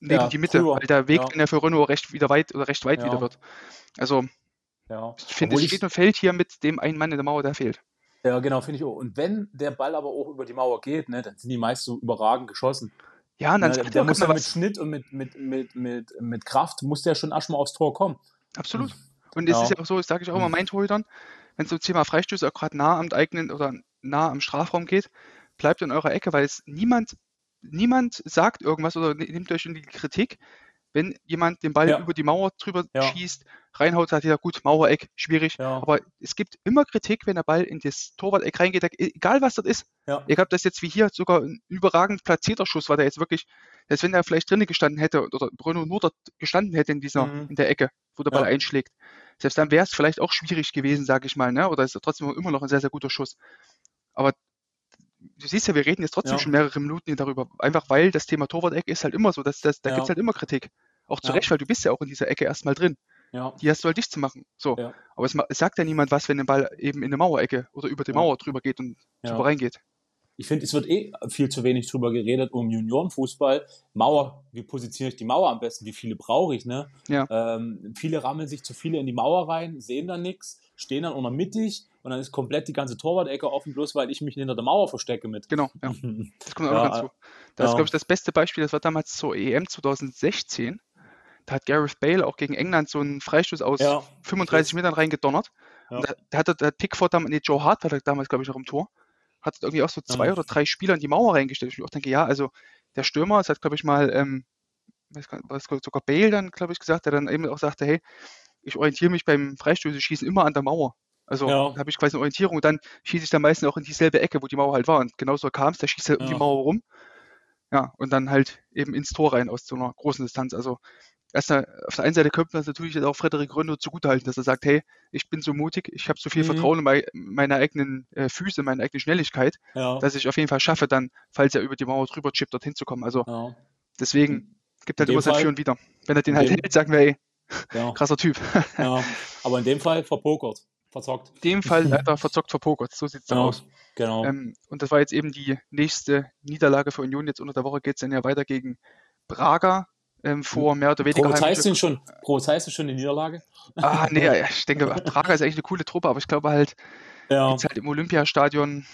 neben die Mitte, früher. weil der Weg ja für Renault recht wieder weit oder recht weit wieder wird. Also, ich finde, es steht und fällt hier mit dem einen Mann in der Mauer, der fehlt. Ja, genau, finde ich auch. Und wenn der Ball aber auch über die Mauer geht, ne, dann sind die meist so überragend geschossen. Ja, und dann ne, der muss ja mit Schnitt und mit, mit, mit, mit, mit Kraft, muss der schon erstmal aufs Tor kommen. Absolut. Und es ja. ist ja auch so, das sage ich auch immer hm. meinen Torhütern, wenn es zum Thema Freistöße auch gerade nah am eigenen oder nah am Strafraum geht, bleibt in eurer Ecke, weil es niemand niemand sagt irgendwas oder nimmt euch in die Kritik, wenn jemand den Ball ja. über die Mauer drüber ja. schießt, reinhaut, sagt ja gut, Mauereck, schwierig. Ja. Aber es gibt immer Kritik, wenn der Ball in das Torwart-Eck reingeht, egal was das ist. Ja. Egal, ob das jetzt wie hier sogar ein überragend platzierter Schuss war, der jetzt wirklich, als wenn er vielleicht drinnen gestanden hätte oder Bruno nur dort gestanden hätte in dieser, mhm. in der Ecke, wo der Ball einschlägt. Selbst dann wäre es vielleicht auch schwierig gewesen, sage ich mal, ne? oder ist trotzdem immer noch ein sehr, sehr guter Schuss. Aber du siehst ja, wir reden jetzt trotzdem ja. schon mehrere Minuten darüber, einfach weil das Thema Torwart-Eck ist halt immer so, dass, dass da ja. gibt es halt immer Kritik. Auch zu ja. Recht, weil du bist ja auch in dieser Ecke erstmal drin. Ja. Die hast du halt dicht zu machen. So. Aber es, es, sagt ja niemand was, wenn der Ball eben in eine Mauerecke oder über die Mauer drüber geht und drüber reingeht. Ich finde, es wird eh viel zu wenig drüber geredet um Juniorenfußball. Mauer, wie positioniere ich die Mauer am besten? Wie viele brauche ich? Ne? Ja. Ähm, viele rammeln sich zu viele in die Mauer rein, sehen dann nichts, stehen dann unter mittig und dann ist komplett die ganze Torwart-Ecke offen, bloß weil ich mich hinter der Mauer verstecke mit. Genau, ja. Das kommt auch ja, dazu. Das ja. ist, glaube ich, das beste Beispiel. Das war damals zur EM 2016. Da hat Gareth Bale auch gegen England so einen Freistoß aus ja. 35 Metern reingedonnert. Ja. Da, da hatte der Pickford damals, nee, Joe Hart war da damals, glaube ich, noch im Tor hat irgendwie auch so zwei oder drei Spieler in die Mauer reingestellt. Ich auch denke, ja, also der Stürmer, das hat, glaube ich, mal, ähm, was sogar Bale dann, glaube ich, gesagt, der dann eben auch sagte, hey, ich orientiere mich beim Freistöße schießen immer an der Mauer. Also ja. habe ich quasi eine Orientierung und dann schieße ich dann meistens auch in dieselbe Ecke, wo die Mauer halt war. Und genauso kam es, der schießt halt ja. um die Mauer rum. Ja, und dann halt eben ins Tor rein aus so einer großen Distanz. Also erstmal, auf der einen Seite könnte man natürlich auch Frederik Röndo zugutehalten, dass er sagt, hey, ich bin so mutig, ich habe so viel mhm. Vertrauen in meine, meine eigenen äh, Füße, meine eigene Schnelligkeit, ja. dass ich auf jeden Fall schaffe, dann, falls er über die Mauer drüber chippt, dorthin zu kommen. Also deswegen gibt halt immer sein Für und Wider. Wenn er den halt hält, sagen wir, ey, ja. krasser Typ. ja. Aber in dem Fall verpokert, verzockt. In dem Fall leider verzockt, verpokert, so sieht es dann aus. Genau. Ähm, und das war jetzt eben die nächste Niederlage für Union. Jetzt unter der Woche geht es dann ja weiter gegen Braga ähm, vor mehr oder weniger. Prophezeist du schon, prophezeist du schon die Niederlage? Ah, nee, ich denke, Prager ist eigentlich eine coole Truppe, aber ich glaube halt, ja. jetzt halt im Olympiastadion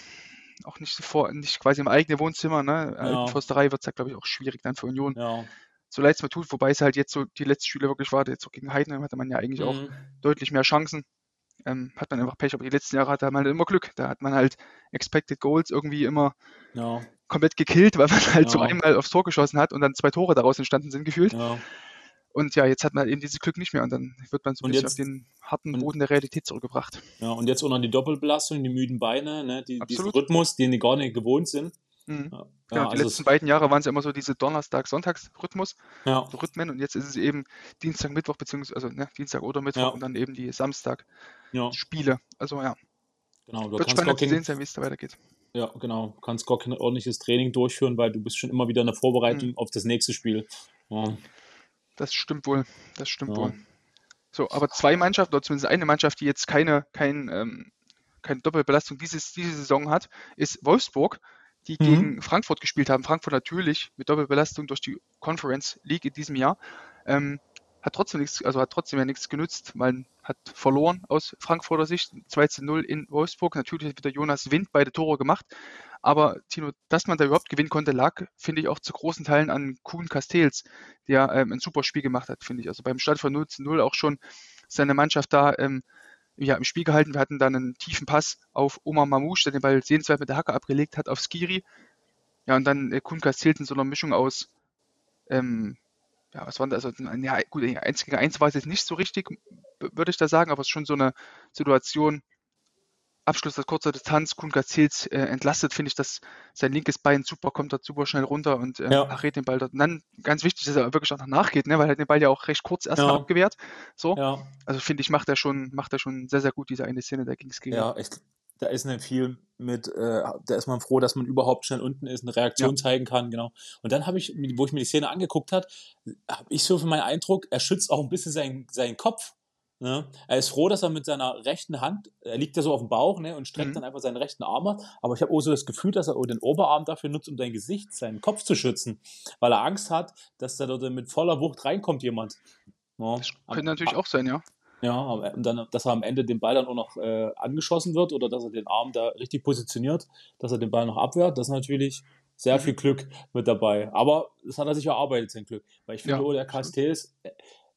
auch nicht sofort, nicht quasi im eigenen Wohnzimmer, ne? Ja. Försterei wird es halt, glaube ich, auch schwierig dann für Union. Ja. So leid es mir tut, wobei es halt jetzt so die letzten Spiele wirklich war, jetzt so gegen Heidenheim hatte man ja eigentlich mhm. auch deutlich mehr Chancen. Ähm, hat man einfach Pech, aber die letzten Jahre hatte man halt immer Glück. Da hat man halt Expected Goals irgendwie immer ja komplett gekillt, weil man halt ja. so einmal aufs Tor geschossen hat und dann zwei Tore daraus entstanden sind gefühlt. Ja. Und ja, jetzt hat man eben dieses Glück nicht mehr und dann wird man so ein bisschen jetzt, auf den harten Boden der Realität zurückgebracht. Ja, und jetzt auch noch die Doppelbelastung, die müden Beine, ne, die, diesen Rhythmus, den die gar nicht gewohnt sind. Mhm. Ja, genau, die also letzten beiden Jahre waren es ja immer so diese Donnerstag-Sonntags-Rhythmus, ja. Rhythmen und jetzt ist es eben Dienstag, Mittwoch, beziehungsweise also, ne, Dienstag oder Mittwoch ja. und dann eben die Samstag-Spiele. Also ja, genau, wird spannend zu sehen sein, wie es da weitergeht. Ja, genau. Du kannst gar kein ordentliches Training durchführen, weil du bist schon immer wieder in der Vorbereitung mhm. auf das nächste Spiel. Ja. Das stimmt wohl. Das stimmt wohl. So, aber zwei Mannschaften, oder zumindest eine Mannschaft, die jetzt keine, kein, ähm, keine Doppelbelastung dieses, diese Saison hat, ist Wolfsburg, die mhm. gegen Frankfurt gespielt haben. Frankfurt natürlich mit Doppelbelastung durch die Conference League in diesem Jahr. Ähm, hat trotzdem nichts, also hat trotzdem ja nichts genützt. Man hat verloren aus Frankfurter Sicht. 2 zu 0 in Wolfsburg. Natürlich hat wieder Jonas Wind beide Tore gemacht. Aber Tino, dass man da überhaupt gewinnen konnte, lag, finde ich, auch zu großen Teilen an Kuhn Castells, der ähm, ein super Spiel gemacht hat, finde ich. Also beim Stand von 0 zu 0 auch schon seine Mannschaft da ähm, ja, im Spiel gehalten. Wir hatten dann einen tiefen Pass auf Omar Mamouche, der den Ball sehenswert mit der Hacke abgelegt hat, auf Skiri. Ja, und dann äh, Kuhn Castells in so einer Mischung aus ähm, ja, was war das? Also, ja, gut, 1 gegen 1 war es jetzt nicht so richtig, würde ich da sagen, aber es ist schon so eine Situation, Abschluss aus kurzer Distanz, Kuhn Gazils äh, entlastet, finde ich, dass sein linkes Bein super kommt, dort super schnell runter und äh, ja. rät den Ball dort. Und dann ganz wichtig, dass er wirklich auch nachgeht, ne, weil er den Ball ja auch recht kurz erstmal ja. abgewehrt. So. Ja. Also finde ich, macht er schon, macht er schon sehr, sehr gut, diese eine Szene, da ging es gegen. Ja, ich, da ist nicht viel mit, äh, da ist man froh, dass man überhaupt schnell unten ist, eine Reaktion ja. zeigen kann, genau. Und dann habe ich, wo ich mir die Szene angeguckt habe, habe ich so für meinen Eindruck, er schützt auch ein bisschen seinen, seinen Kopf. Ne? Er ist froh, dass er mit seiner rechten Hand, er liegt ja so auf dem Bauch ne, und streckt mhm. dann einfach seinen rechten Arm ab. Aber ich habe auch so das Gefühl, dass er auch den Oberarm dafür nutzt, um sein Gesicht, seinen Kopf zu schützen, weil er Angst hat, dass da dort mit voller Wucht reinkommt jemand. Ja. Das könnte natürlich auch sein, ja. Ja, und dann, dass er am Ende den Ball dann auch noch äh, angeschossen wird oder dass er den Arm da richtig positioniert, dass er den Ball noch abwehrt, das ist natürlich sehr viel Glück mit dabei. Aber das hat er sich erarbeitet, sein Glück. Weil ich finde, ja, der Castells,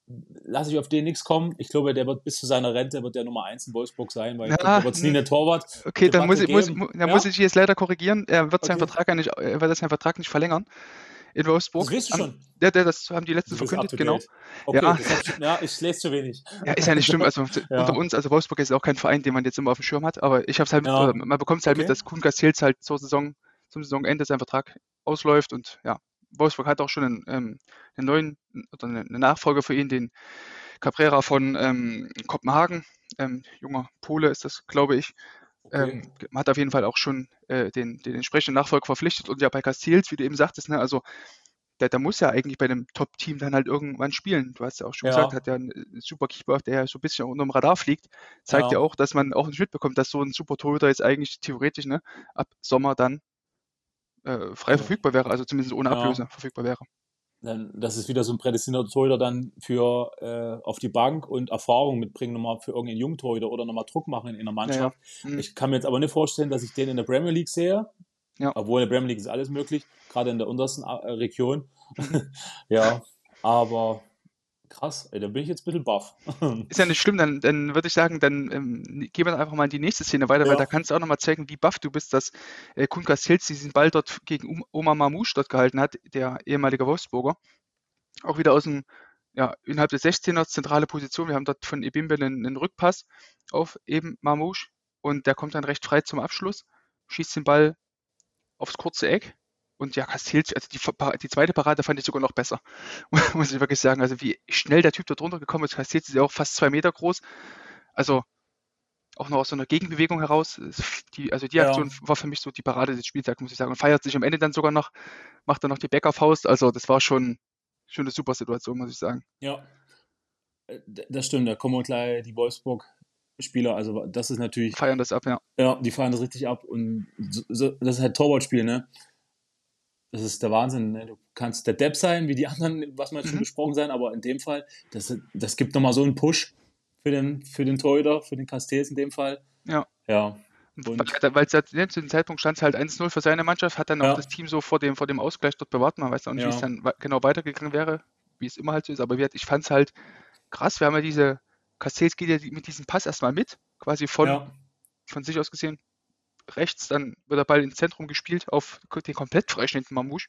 lasse ich auf den nichts kommen. Ich glaube, der wird bis zu seiner Rente wird der Nummer 1 in Wolfsburg sein, weil ja, glaub, wird es nie eine Torwart. Okay, dann muss ich, muss, dann ja? muss ich jetzt leider korrigieren. Er wird okay. seinen Vertrag nicht, er wird seinen Vertrag nicht verlängern in Wolfsburg. Das weißt du schon. Ja, der, das haben die letzten verkündet, genau. Okay, ja. Ich, ja, ich lese zu wenig. Ja, ist ja nicht schlimm. Also ja. unter uns, also Wolfsburg ist auch kein Verein, den man jetzt immer auf dem Schirm hat, aber ich habe es halt, ja. mit, man bekommt es halt okay. mit, dass Kuhn Castells halt zur Saison, zum Saisonende sein Vertrag ausläuft und ja, Wolfsburg hat auch schon einen, ähm, einen neuen oder eine Nachfolger für ihn, den Cabrera von ähm, Kopenhagen. Ähm, junger Pole ist das, glaube ich. Okay. Ähm, hat auf jeden Fall auch schon äh, den, den entsprechenden Nachfolger verpflichtet und ja bei Castells, wie du eben sagtest, ne, also der, der muss ja eigentlich bei einem Top-Team dann halt irgendwann spielen. Du hast ja auch schon ja. gesagt, hat ja einen super Keeper, der ja so ein bisschen unter dem Radar fliegt. Zeigt ja, ja auch, dass man auch nicht mitbekommt, dass so ein super Torhüter jetzt eigentlich theoretisch ne, ab Sommer dann äh, frei ja. verfügbar wäre, also zumindest ohne Ablöse verfügbar wäre. Dann, das ist wieder so ein prädestinierter Torhüter dann für äh, auf die Bank und Erfahrung mitbringen, nochmal für irgendeinen Jungtorhüter oder nochmal Druck machen in der Mannschaft. Mhm. Ich kann mir jetzt aber nicht vorstellen, dass ich den in der Premier League sehe. Ja. Obwohl in der Premier League ist alles möglich, gerade in der untersten äh, Region. ja, aber krass, ey, da bin ich jetzt ein bisschen baff. Ist ja nicht schlimm, dann, dann würde ich sagen, dann ähm, gehen wir einfach mal in die nächste Szene weiter, ja. weil da kannst du auch nochmal zeigen, wie baff du bist, dass äh, Kun Castells diesen Ball dort gegen Oma Mamouche dort gehalten hat, der ehemalige Wolfsburger. Auch wieder aus dem, ja, innerhalb des 16er, zentrale Position. Wir haben dort von Ebimbe einen, einen Rückpass auf eben Mamouche und der kommt dann recht frei zum Abschluss, schießt den Ball aufs kurze Eck. Und ja, Castells, also die, die, zweite Parade fand ich sogar noch besser, muss ich wirklich sagen. Also wie schnell der Typ da drunter gekommen ist. Castells ist ja auch fast zwei Meter groß. Also auch noch aus so einer Gegenbewegung heraus. Die, also die Aktion ja. war für mich so die Parade des Spieltags, muss ich sagen. Und feiert sich am Ende dann sogar noch, macht dann noch die Bäckerfaust. Also das war schon, schon eine super Situation, muss ich sagen. Ja, äh, das stimmt. Da kommen gleich die Wolfsburg Spieler, also das ist natürlich. Feiern das ab, ja. Ja, die feiern das richtig ab und so, das ist halt Torwartspiel, ne? Das ist der Wahnsinn. Ne? Du kannst der Depp sein, wie die anderen, was wir jetzt mhm. schon besprochen sein, aber in dem Fall, das, das gibt nochmal so einen Push für den, für den Torhüter, für den Castells in dem Fall. Ja. Ja. Weil ne, zu dem Zeitpunkt stand es halt 1-0 für seine Mannschaft, hat dann auch ja. das Team so vor dem, vor dem Ausgleich dort bewahrt. Man weiß auch nicht, ja. wie es dann genau weitergegangen wäre, wie es immer halt so ist. Aber ich fand es halt krass. Wir haben ja diese Castells geht ja mit diesem Pass erstmal mit, quasi von, ja. von sich aus gesehen rechts, dann wird der Ball ins Zentrum gespielt auf den komplett freischnittenden Mamouche.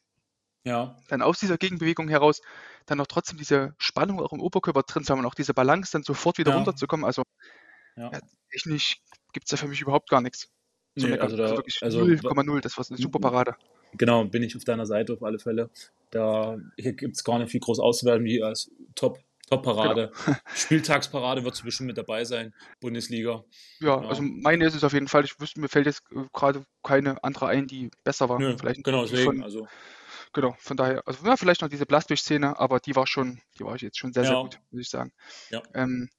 Ja. Dann aus dieser Gegenbewegung heraus dann noch trotzdem diese Spannung auch im Oberkörper drin zu haben und auch diese Balance dann sofort wieder ja. runterzukommen. Also ja. Ja, technisch gibt es da für mich überhaupt gar nichts. Nee, also, da, also wirklich also 0,0, das war eine super Parade. Genau, bin ich auf deiner Seite auf alle Fälle. Da gibt es gar nicht viel groß auszuwerten, wie als Top Top-Parade. Genau. Spieltagsparade wird bestimmt mit dabei sein, Bundesliga. Ja, ja, also meine ist es auf jeden Fall. Ich wüsste, mir fällt jetzt äh, gerade keine andere ein, die besser war. Nö, vielleicht genau, deswegen. Von, also. Genau, von daher, also ja, vielleicht noch diese Blastwig-Szene, aber die war schon, die war jetzt schon sehr, ja. sehr gut, muss ich sagen. Ja. Ähm,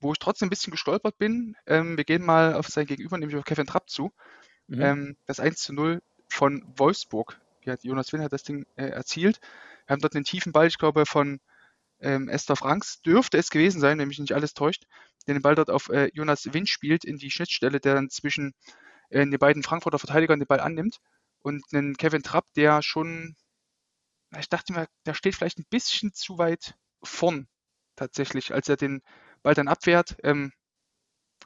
wo ich trotzdem ein bisschen gestolpert bin, ähm, wir gehen mal auf sein Gegenüber, nämlich auf Kevin Trapp zu. Mhm. Ähm, das 1 zu 0 von Wolfsburg. Ja, Jonas Wien hat das Ding äh, erzielt. Wir haben dort einen tiefen Ball, ich glaube, von ähm, Esther Franks dürfte es gewesen sein, wenn mich nicht alles täuscht, der den Ball dort auf äh, Jonas Wind spielt in die Schnittstelle, der dann zwischen äh, den beiden Frankfurter Verteidigern den Ball annimmt und einen Kevin Trapp, der schon, ich dachte mir, der steht vielleicht ein bisschen zu weit vorn tatsächlich, als er den Ball dann abwehrt. Ähm,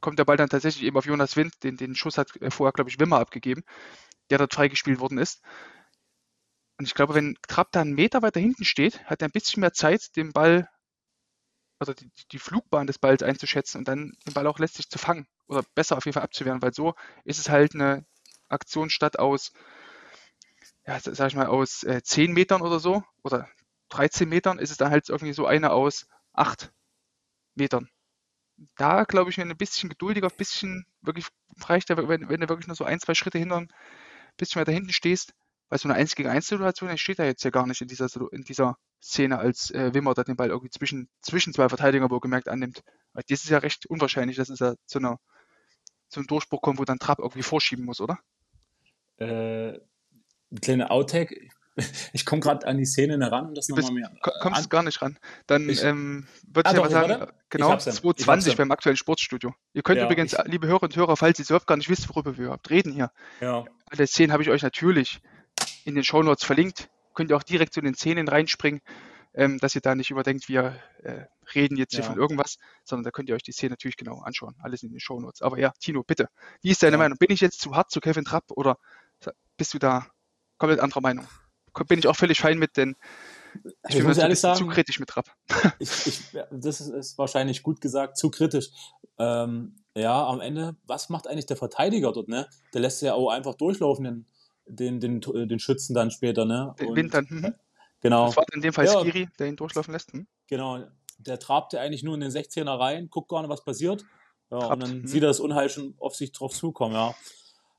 kommt der Ball dann tatsächlich eben auf Jonas Wind, den, den Schuss hat äh, vorher, glaube ich, Wimmer abgegeben, der dort freigespielt worden ist. Und ich glaube, wenn Trapp da einen Meter weiter hinten steht, hat er ein bisschen mehr Zeit, den Ball, also die, die Flugbahn des Balls einzuschätzen und dann den Ball auch letztlich zu fangen oder besser auf jeden Fall abzuwehren, weil so ist es halt eine Aktion statt aus, ja, sag ich mal, aus äh, 10 Metern oder so oder 13 Metern, ist es dann halt irgendwie so eine aus 8 Metern. Da glaube ich mir ein bisschen geduldiger, ein bisschen wirklich reicht, wenn, wenn du wirklich nur so ein, zwei Schritte hindern, ein bisschen weiter hinten stehst, weil so eine 1 gegen 1 Situation steht da jetzt ja gar nicht in dieser, in dieser Szene, als äh, Wimmer da den Ball irgendwie zwischen, zwischen zwei Verteidigern wohlgemerkt annimmt. Weil das ist ja recht unwahrscheinlich, dass es da zu, einer, zu einem Durchbruch kommt, wo dann Trapp irgendwie vorschieben muss, oder? Äh, ein kleiner Outtake. Ich komme gerade an die Szene heran und das nochmal mehr. Kommst an. gar nicht ran. Dann ähm, würde ah, ich aber sagen, warte. genau, 220 beim aktuellen Sportstudio. Ihr könnt ja, übrigens, ich, liebe Hörer und Hörer, falls ihr überhaupt gar nicht wisst, worüber wir überhaupt reden hier. Ja. Alle Szenen habe ich euch natürlich in den Shownotes verlinkt. Könnt ihr auch direkt zu den Szenen reinspringen. ähm, dass ihr da nicht überdenkt, wir äh, reden jetzt hier ja. von irgendwas, sondern da könnt ihr euch die Szene natürlich genau anschauen. Alles in den Show Notes. Aber ja, Tino, bitte. Wie ist deine ja. Meinung? Bin ich jetzt zu hart zu Kevin Trapp oder bist du da komplett anderer Meinung? Bin ich auch völlig fein mit, denn ich, ich muss ehrlich sagen, zu kritisch mit Trapp. Ich, ich, das ist, ist, wahrscheinlich gut gesagt, zu kritisch. Ähm, ja, am Ende, was macht eigentlich der Verteidiger dort, ne? Der lässt ja auch einfach durchlaufen, den, den, den, den Schützen dann später, ne? Den Wind dann. Mhm. Genau. Das war in dem Fall ja, Skiri, der ihn durchlaufen lässt. Hm? Genau. Der trabt ja eigentlich nur in den 16er rein, guckt gar nicht, was passiert. Ja, und dann hm. sieht er das Unheil schon auf sich drauf zukommen, ja.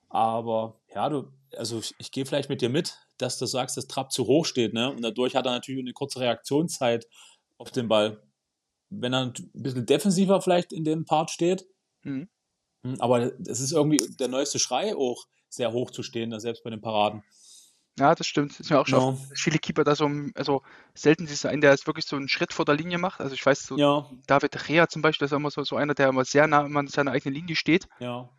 Aber ja, du, also ich, ich gehe vielleicht mit dir mit, dass du sagst, dass Trapp zu hoch steht, ne? Und dadurch hat er natürlich eine kurze Reaktionszeit auf den Ball. Wenn er ein bisschen defensiver vielleicht in dem Part steht, mhm. aber es ist irgendwie der neueste Schrei auch sehr hoch zu stehen, selbst bei den Paraden. Ja, das stimmt. Das ist mir auch schon ja. viele Keeper da so, also selten du einen, der es wirklich so einen Schritt vor der Linie macht. Also ich weiß, so ja. David Rea zum Beispiel, das ist immer so, so einer, der immer sehr nah an seiner eigenen Linie steht. Ja.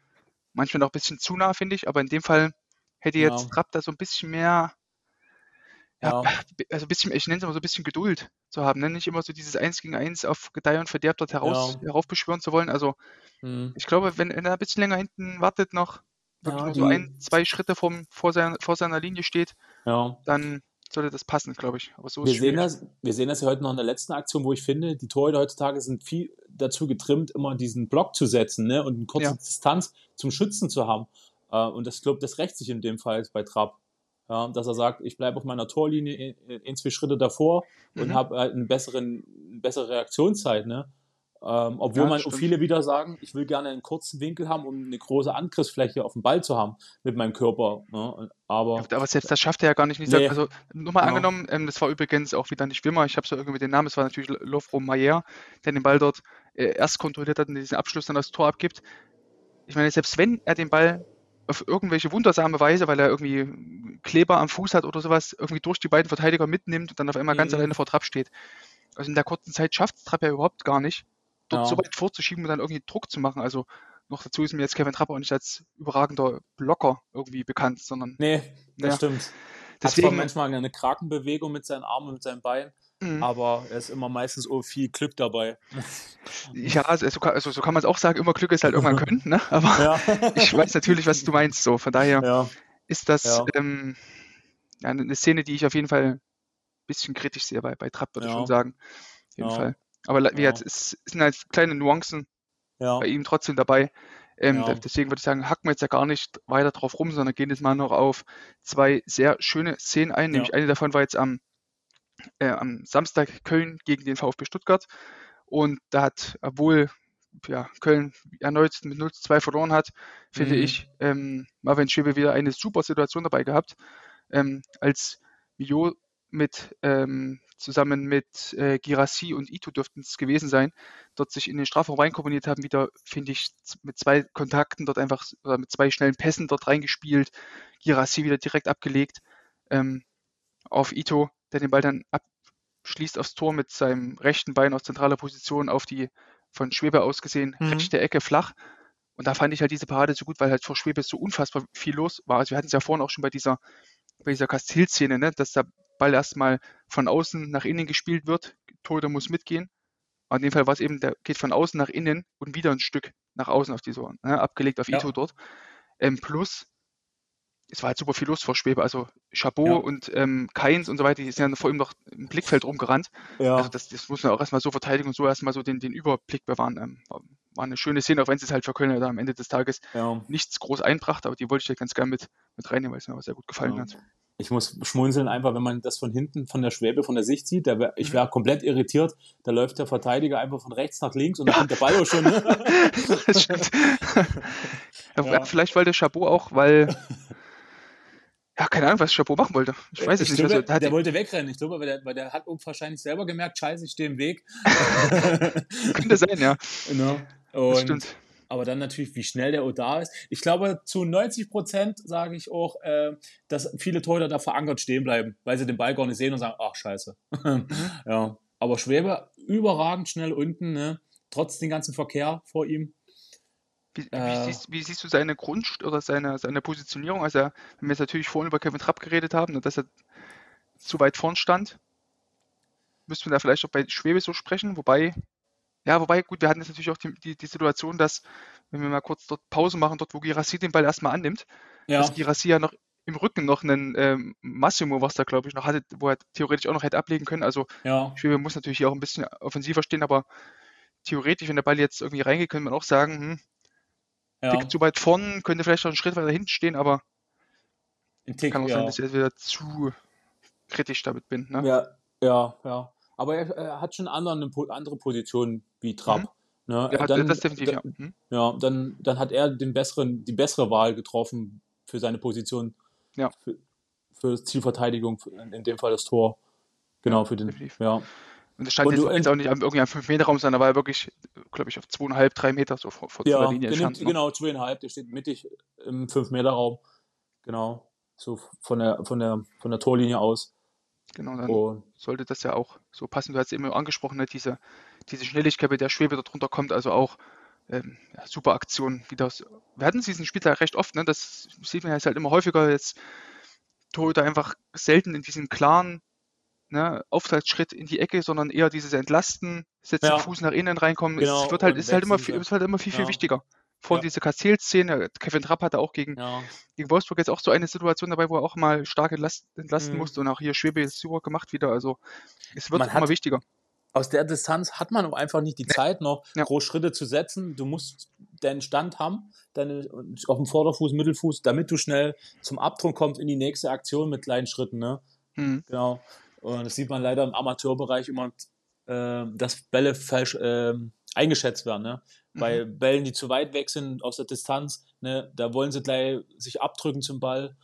Manchmal noch ein bisschen zu nah, finde ich, aber in dem Fall hätte jetzt ja. Trapp da so ein bisschen mehr, ja, also ein bisschen, ich nenne es immer so ein bisschen Geduld zu haben, ne? nicht immer so dieses Eins gegen Eins auf Gedeih und Verderb dort heraus, heraufbeschwören zu wollen. Also hm. ich glaube, wenn, wenn er ein bisschen länger hinten wartet noch, wirklich ja, nur so ein, zwei Schritte vom, vor, seiner, vor seiner Linie steht, ja. dann sollte das passen, glaube ich. Aber so wir, sehen das, wir sehen das ja heute noch in der letzten Aktion, wo ich finde, die Torhüter heutzutage sind viel dazu getrimmt, immer diesen Block zu setzen ne? und eine kurze ja. Distanz zum Schützen zu haben. Uh, und das, glaube das rächt sich in dem Fall bei Trapp. Ja, dass er sagt, ich bleibe auf meiner Torlinie in, in, zwei Schritte davor mhm. und habe halt eine, besseren, eine bessere Reaktionszeit. Ne? Ähm, obwohl ja, man stimmt. viele wieder sagen, ich will gerne einen kurzen Winkel haben, um eine große Angriffsfläche auf dem Ball zu haben mit meinem Körper. Ne? Aber, aber selbst das schafft er ja gar nicht. Nee. Also nur mal ja. angenommen, ähm, das war übrigens auch wieder nicht Wimmer, ich habe so irgendwie den Namen, es war natürlich Lovro Mayer, der den Ball dort äh, erst kontrolliert hat und diesen Abschluss dann das Tor abgibt. Ich meine, selbst wenn er den Ball auf irgendwelche wundersame Weise, weil er irgendwie Kleber am Fuß hat oder sowas, irgendwie durch die beiden Verteidiger mitnimmt und dann auf einmal mhm. ganz alleine vor Trapp steht. Also in der kurzen Zeit schafft Trapp ja überhaupt gar nicht dort ja. so weit vorzuschieben und dann irgendwie Druck zu machen. Also noch dazu ist mir jetzt Kevin Trapp auch nicht als überragender Blocker irgendwie bekannt, sondern. Nee, das ja. stimmt. Deswegen Hat zwar manchmal eine Krakenbewegung mit seinen Armen und mit seinen Beinen, mhm. aber er ist immer meistens oh, viel Glück dabei. Ja, also, also so kann man es auch sagen, immer Glück ist halt irgendwann können, ne? aber ja. ich weiß natürlich, was du meinst. So, von daher ja. ist das ähm, eine Szene, die ich auf jeden Fall ein bisschen kritisch sehe bei, bei Trapp, würde ich schon sagen. Auf jeden Fall. Aber wie ja. es sind halt kleine Nuancen ja. bei ihm trotzdem dabei. Ähm, ja. Deswegen würde ich sagen, hacken wir jetzt ja gar nicht weiter drauf rum, sondern gehen jetzt mal noch auf zwei sehr schöne Szenen ein. Nämlich eine davon war jetzt am, äh, am Samstag Köln gegen den VfB Stuttgart. Und da hat, obwohl ja, Köln erneut mit 0 zu 2 verloren hat, finde mhm. ich, ähm, Marvin Schwebe wieder eine super Situation dabei gehabt. Ähm, als Mio mit ähm, zusammen mit äh, Girassi und Ito dürften es gewesen sein, dort sich in den Strafraum reinkomponiert haben, wieder, finde ich, mit zwei Kontakten dort einfach, oder mit zwei schnellen Pässen dort reingespielt, Girassi wieder direkt abgelegt ähm, auf Ito, der den Ball dann abschließt aufs Tor mit seinem rechten Bein aus zentraler Position auf die von Schwebe aus gesehen mhm. rechte Ecke flach. Und da fand ich halt diese Parade so gut, weil halt vor Schwebe so unfassbar viel los war. Also wir hatten es ja vorhin auch schon bei dieser, bei dieser Kastil-Szene, ne, dass der Ball erstmal von außen nach innen gespielt wird. Torhüter muss mitgehen. Aber in dem Fall war es eben, der geht von außen nach innen und wieder ein Stück nach außen auf die Sohn, ne, abgelegt auf ja. Ito dort. Ähm, plus, es war halt super viel los vor Schwebe. Also Chabot ja. und ähm, Keins und so weiter, die sind ja vor ihm noch im Blickfeld rumgerannt. Ja. Also das, das muss man auch erstmal so verteidigen und so erstmal so den, den Überblick bewahren. Ähm, war, war, eine schöne Szene, auch wenn es halt für Köln da am Ende des Tages ja. nichts groß einbrachte, aber die wollte ich ja ganz gerne mit, mit reinnehmen, weil es mir aber sehr gut gefallen hat ich muss schmunzeln einfach, wenn man das von hinten, von der Schwäbe, von der Sicht sieht. Wär, ich wäre komplett irritiert. Da läuft der Verteidiger einfach von rechts nach links und dann kommt der Ball auch schon. Ne? ja. Vielleicht wollte Chabot auch, weil. Ja, keine Ahnung, was Chabot machen wollte. Ich weiß es ich nicht. Glaube, also, der wollte wegrennen. Ich glaube, weil der, weil der hat wahrscheinlich selber gemerkt, scheiße, ich stehe im Weg. Könnte sein, ja. Genau. Und das stimmt aber dann natürlich, wie schnell der da ist. Ich glaube, zu 90 Prozent sage ich auch, äh, dass viele Torhüter da verankert stehen bleiben, weil sie den Ball gar nicht sehen und sagen, ach scheiße. Ja. Aber Schwebe überragend schnell unten, ne? trotz den ganzen Verkehr vor ihm. Wie, wie, äh, siehst, wie, siehst, du seine Grund- oder seine, seine Positionierung? Also, wenn wir jetzt natürlich vorhin über Kevin Trapp geredet haben, dass er zu weit vorn stand. müsste man da vielleicht auch bei Schwebe so sprechen, wobei, ja, wobei, gut, wir hatten jetzt natürlich auch die, die, die Situation, dass, wenn wir mal kurz dort Pause machen, dort, wo Girassi den Ball erstmal annimmt, ja. dass Girassi ja noch im Rücken noch einen ähm, Massimo, was da glaube ich noch hatte, wo er theoretisch auch noch hätte ablegen können. Also ja. Schwebe muss natürlich hier auch ein bisschen offensiver stehen, aber theoretisch, wenn der Ball jetzt irgendwie reingeht, könnte man auch sagen, hm, ja. Tick zu weit vorn, könnte vielleicht noch einen Schritt weiter hinten stehen, aber Tick, kann auch ja. sein, dass ich jetzt wieder zu kritisch damit bin. Ne? Ja, ja, ja. Aber er, er hat schon andere, andere Positionen wie Trapp. Mhm. Ne? Ja, dann, das definitiv, ja. Mhm. Ja, dann, dann hat er den besseren, die bessere Wahl getroffen für seine Position. Ja. Für, für Zielverteidigung, in dem Fall das Tor. Genau, für den. Definitiv. Ja. Und das scheint und jetzt, auch nicht irgendwie am 5-Meter-Raum sein, da war er wirklich, glaube ich, auf 2,5, 3 Meter so vor, vor ja, der Linie. Ja, ne? genau, 2,5, der steht mittig im 5-Meter-Raum. Genau, so von der, von, der, von der Torlinie aus. Genau, dann und, sollte das ja auch so passen. Du hast eben angesprochen, ne, diese, diese Schnelligkeit, mit der Schwebe da drunter kommt, also auch ähm, ja, super Aktion, wie das. Wir hatten diesen Spieltag recht oft, ne? Das sieht man jetzt halt immer häufiger jetzt. Torhüter einfach selten in diesen klaren ne, Auftragsschritt in die Ecke, sondern eher dieses Entlasten, setzen ja. Fuß nach innen reinkommen. Genau, es wird halt, ist halt immer viel, ist halt immer viel, viel ja. wichtiger. Vor ja. diese Kassel-Szene, Kevin Trapp hatte auch gegen, ja. gegen Wolfsburg jetzt auch so eine Situation dabei, wo er auch mal stark entlasten mhm. musste und auch hier Schwebe ist super gemacht wieder. Also es wird Man immer wichtiger aus der Distanz hat man einfach nicht die Zeit noch, ja. groß Schritte zu setzen. Du musst deinen Stand haben, deine, auf dem Vorderfuß, Mittelfuß, damit du schnell zum Abdruck kommst in die nächste Aktion mit kleinen Schritten. Ne? Mhm. Genau. Und das sieht man leider im Amateurbereich immer, äh, dass Bälle falsch äh, eingeschätzt werden. Ne? Mhm. Bei Bällen, die zu weit weg sind aus der Distanz, ne, da wollen sie gleich sich abdrücken zum Ball.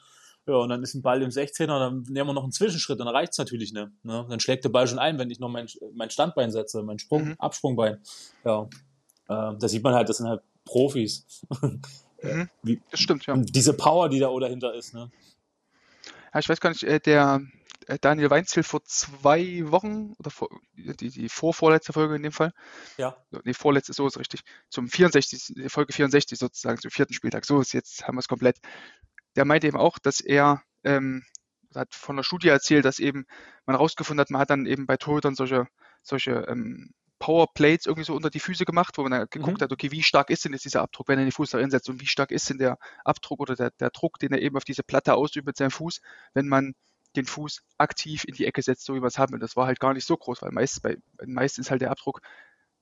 Ja, und dann ist ein Ball im 16er, dann nehmen wir noch einen Zwischenschritt, dann reicht es natürlich nicht. Ne? Dann schlägt der Ball schon ein, wenn ich noch mein, mein Standbein setze, mein Sprung, mhm. Absprungbein. Ja. Äh, da sieht man halt, das sind halt Profis. Mhm. Wie, das stimmt, ja. Und diese Power, die da dahinter ist. Ne? Ja, ich weiß gar nicht, äh, der äh, Daniel Weinzel vor zwei Wochen oder vor, die, die vorvorletzte Folge in dem Fall. Ja. Die vorletzte, so ist richtig. Zum 64, Folge 64 sozusagen, zum vierten Spieltag. So ist jetzt, haben wir es komplett der meinte eben auch, dass er ähm, hat von der Studie erzählt, dass eben man herausgefunden hat, man hat dann eben bei Torhütern solche, solche ähm, Powerplates irgendwie so unter die Füße gemacht, wo man dann geguckt mhm. hat, okay, wie stark ist denn jetzt dieser Abdruck, wenn er den Fuß da hinsetzt und wie stark ist denn der Abdruck oder der, der Druck, den er eben auf diese Platte ausübt mit seinem Fuß, wenn man den Fuß aktiv in die Ecke setzt, so wie wir es haben. Und das war halt gar nicht so groß, weil meist, bei, meistens halt der Abdruck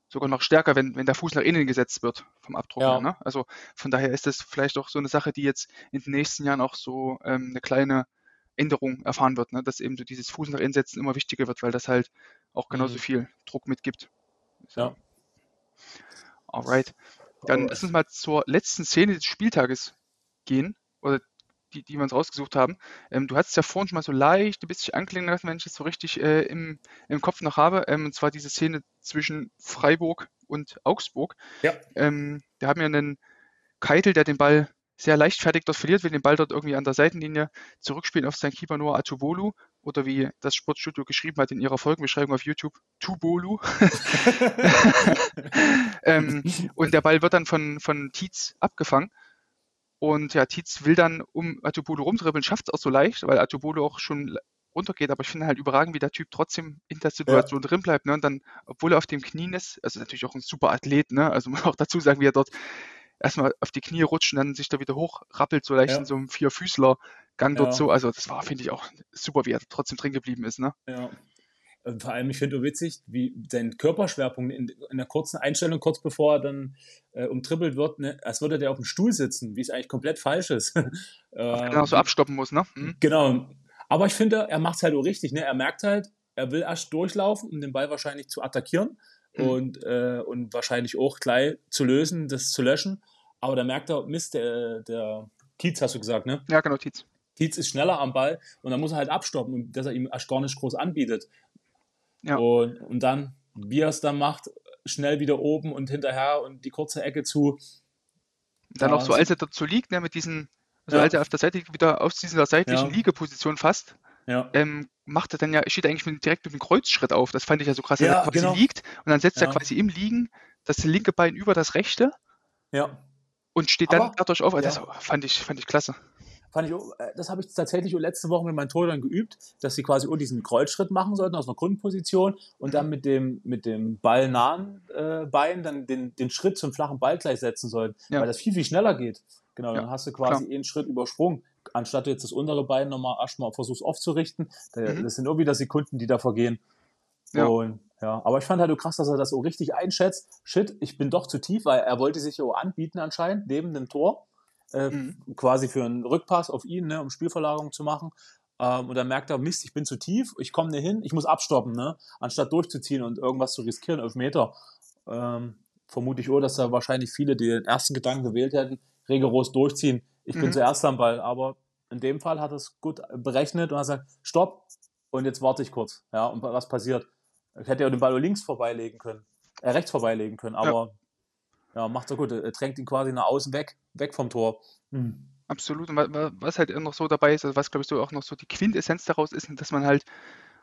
sogar noch stärker, wenn, wenn der Fuß nach innen gesetzt wird vom Abdruck ja. her. Ne? Also von daher ist das vielleicht auch so eine Sache, die jetzt in den nächsten Jahren auch so ähm, eine kleine Änderung erfahren wird, ne? dass eben so dieses Fuß nach innen setzen immer wichtiger wird, weil das halt auch genauso mhm. viel Druck mitgibt. So. Ja. Alright. Dann lass uns mal zur letzten Szene des Spieltages gehen, oder die, die wir uns rausgesucht haben. Ähm, du hast es ja vorhin schon mal so leicht ein bisschen anklingen lassen, wenn ich es so richtig äh, im, im Kopf noch habe. Ähm, und zwar diese Szene zwischen Freiburg und Augsburg. Ja. Ähm, wir haben ja einen Keitel, der den Ball sehr leichtfertig dort verliert, will den Ball dort irgendwie an der Seitenlinie zurückspielen auf seinen Keeper Noah Atubolu oder wie das Sportstudio geschrieben hat in ihrer Folgenbeschreibung auf YouTube, Tubolu. ähm, und der Ball wird dann von, von Tietz abgefangen und ja, Tietz will dann um Atubolo rumdribbeln, schafft es auch so leicht, weil Atubolo auch schon runtergeht, aber ich finde halt überragend, wie der Typ trotzdem in der Situation ja. drin bleibt. Ne? Und dann, obwohl er auf dem Knien ist, also natürlich auch ein super Athlet, ne? also muss man auch dazu sagen, wie er dort erstmal auf die Knie rutscht und dann sich da wieder hochrappelt, so leicht ja. in so einem Vierfüßler-Gang dort ja. so. Also das war, finde ich, auch super, wie er trotzdem drin geblieben ist. Ne? Ja. Und vor allem, ich finde es witzig, wie sein Körperschwerpunkt in, in der kurzen Einstellung, kurz bevor er dann äh, umtribbelt wird, ne, als würde der auf dem Stuhl sitzen, wie es eigentlich komplett falsch ist. ähm, genau, so abstoppen muss, ne? Mhm. Genau. Aber ich finde, er macht es halt auch richtig. Ne? Er merkt halt, er will erst durchlaufen, um den Ball wahrscheinlich zu attackieren mhm. und, äh, und wahrscheinlich auch gleich zu lösen, das zu löschen. Aber da merkt er, Mist, der, der Tietz hast du gesagt, ne? Ja, genau, Tietz. Tietz ist schneller am Ball und dann muss er halt abstoppen dass er ihm erst gar nicht groß anbietet. Ja. Und, und dann, wie er es dann macht, schnell wieder oben und hinterher und die kurze Ecke zu. Dann ja, auch so, als er dazu liegt, ne, mit diesen, also ja. als er auf der Seite wieder aus dieser seitlichen ja. Liegeposition fasst, ja. ähm, macht er dann ja, steht eigentlich mit, direkt mit dem Kreuzschritt auf. Das fand ich ja so krass, ja, er quasi genau. liegt und dann setzt er quasi im Liegen das linke Bein über das rechte. Ja. Und steht dann Aber, dadurch auf. Das fand ich, fand ich klasse. Fand ich, äh, das habe ich tatsächlich letzte Woche mit meinen Torhütern geübt, dass sie quasi diesen Kreuzschritt machen sollten aus einer Grundposition und dann mit dem, mit dem ballnahen äh, Bein dann den, den Schritt zum flachen Ball gleich setzen sollten, ja. weil das viel, viel schneller geht. Genau, ja, dann hast du quasi klar. einen Schritt übersprungen, anstatt du jetzt das untere Bein nochmal erstmal versuchst aufzurichten. Mhm. Das sind nur wieder Sekunden, die da vergehen. Ja. Und, ja, aber ich fand halt so krass, dass er das so richtig einschätzt. Shit, ich bin doch zu tief, weil er wollte sich ja auch anbieten anscheinend, neben dem Tor. Äh, mhm. quasi für einen Rückpass auf ihn, ne, um Spielverlagerung zu machen. Ähm, und dann merkt er, Mist, ich bin zu tief, ich komme nicht hin, ich muss abstoppen, ne? anstatt durchzuziehen und irgendwas zu riskieren auf Meter. Ähm, vermute ich auch, dass da wahrscheinlich viele, die den ersten Gedanken gewählt hätten, rigoros durchziehen. Ich mhm. bin zuerst am Ball, aber in dem Fall hat er es gut berechnet und hat gesagt, stopp, und jetzt warte ich kurz. Ja, und was passiert? Ich hätte ja den Ball links vorbeilegen können, äh, rechts vorbeilegen können, aber ja, ja macht er gut. Er drängt ihn quasi nach außen weg, weg vom Tor. Mhm. Absolut. Und was halt noch so dabei ist, also was glaube ich so auch noch so die Quintessenz daraus ist, dass man halt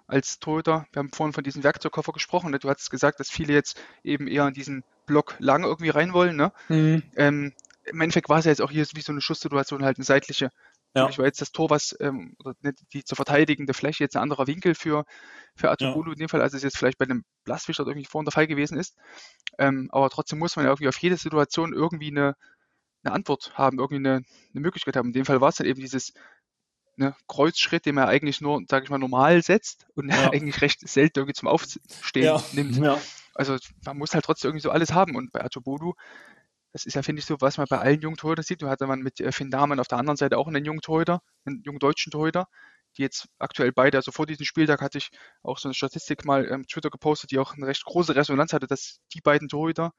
als Torhüter, wir haben vorhin von diesem Werkzeugkoffer gesprochen, ne? du hast gesagt, dass viele jetzt eben eher in diesen Block lang irgendwie rein wollen. Ne? Mhm. Ähm, Im Endeffekt war es ja jetzt auch hier wie so eine Schusssituation, halt eine seitliche. Ja. Ich war jetzt das Tor, was, ähm, oder die zu verteidigende Fläche, jetzt ein anderer Winkel für, für Atobulu ja. in dem Fall, als es jetzt vielleicht bei einem Blastfischer irgendwie vorhin der Fall gewesen ist. Ähm, aber trotzdem muss man ja irgendwie auf jede Situation irgendwie eine, eine Antwort haben, irgendwie eine, eine Möglichkeit haben. In dem Fall war es dann eben dieses ne, Kreuzschritt, den man eigentlich nur, sage ich mal, normal setzt und ja. eigentlich recht selten irgendwie zum Aufstehen ja. nimmt. Also man muss halt trotzdem irgendwie so alles haben. Und bei Atobodu, das ist ja, finde ich, so, was man bei allen jungen Torhütern sieht. Du hatte man mit äh, Finn Dahmen auf der anderen Seite auch einen jungen Torhüter, einen jungen deutschen Torhüter, die jetzt aktuell beide, also vor diesem Spieltag hatte ich auch so eine Statistik mal ähm, Twitter gepostet, die auch eine recht große Resonanz hatte, dass die beiden Torhüter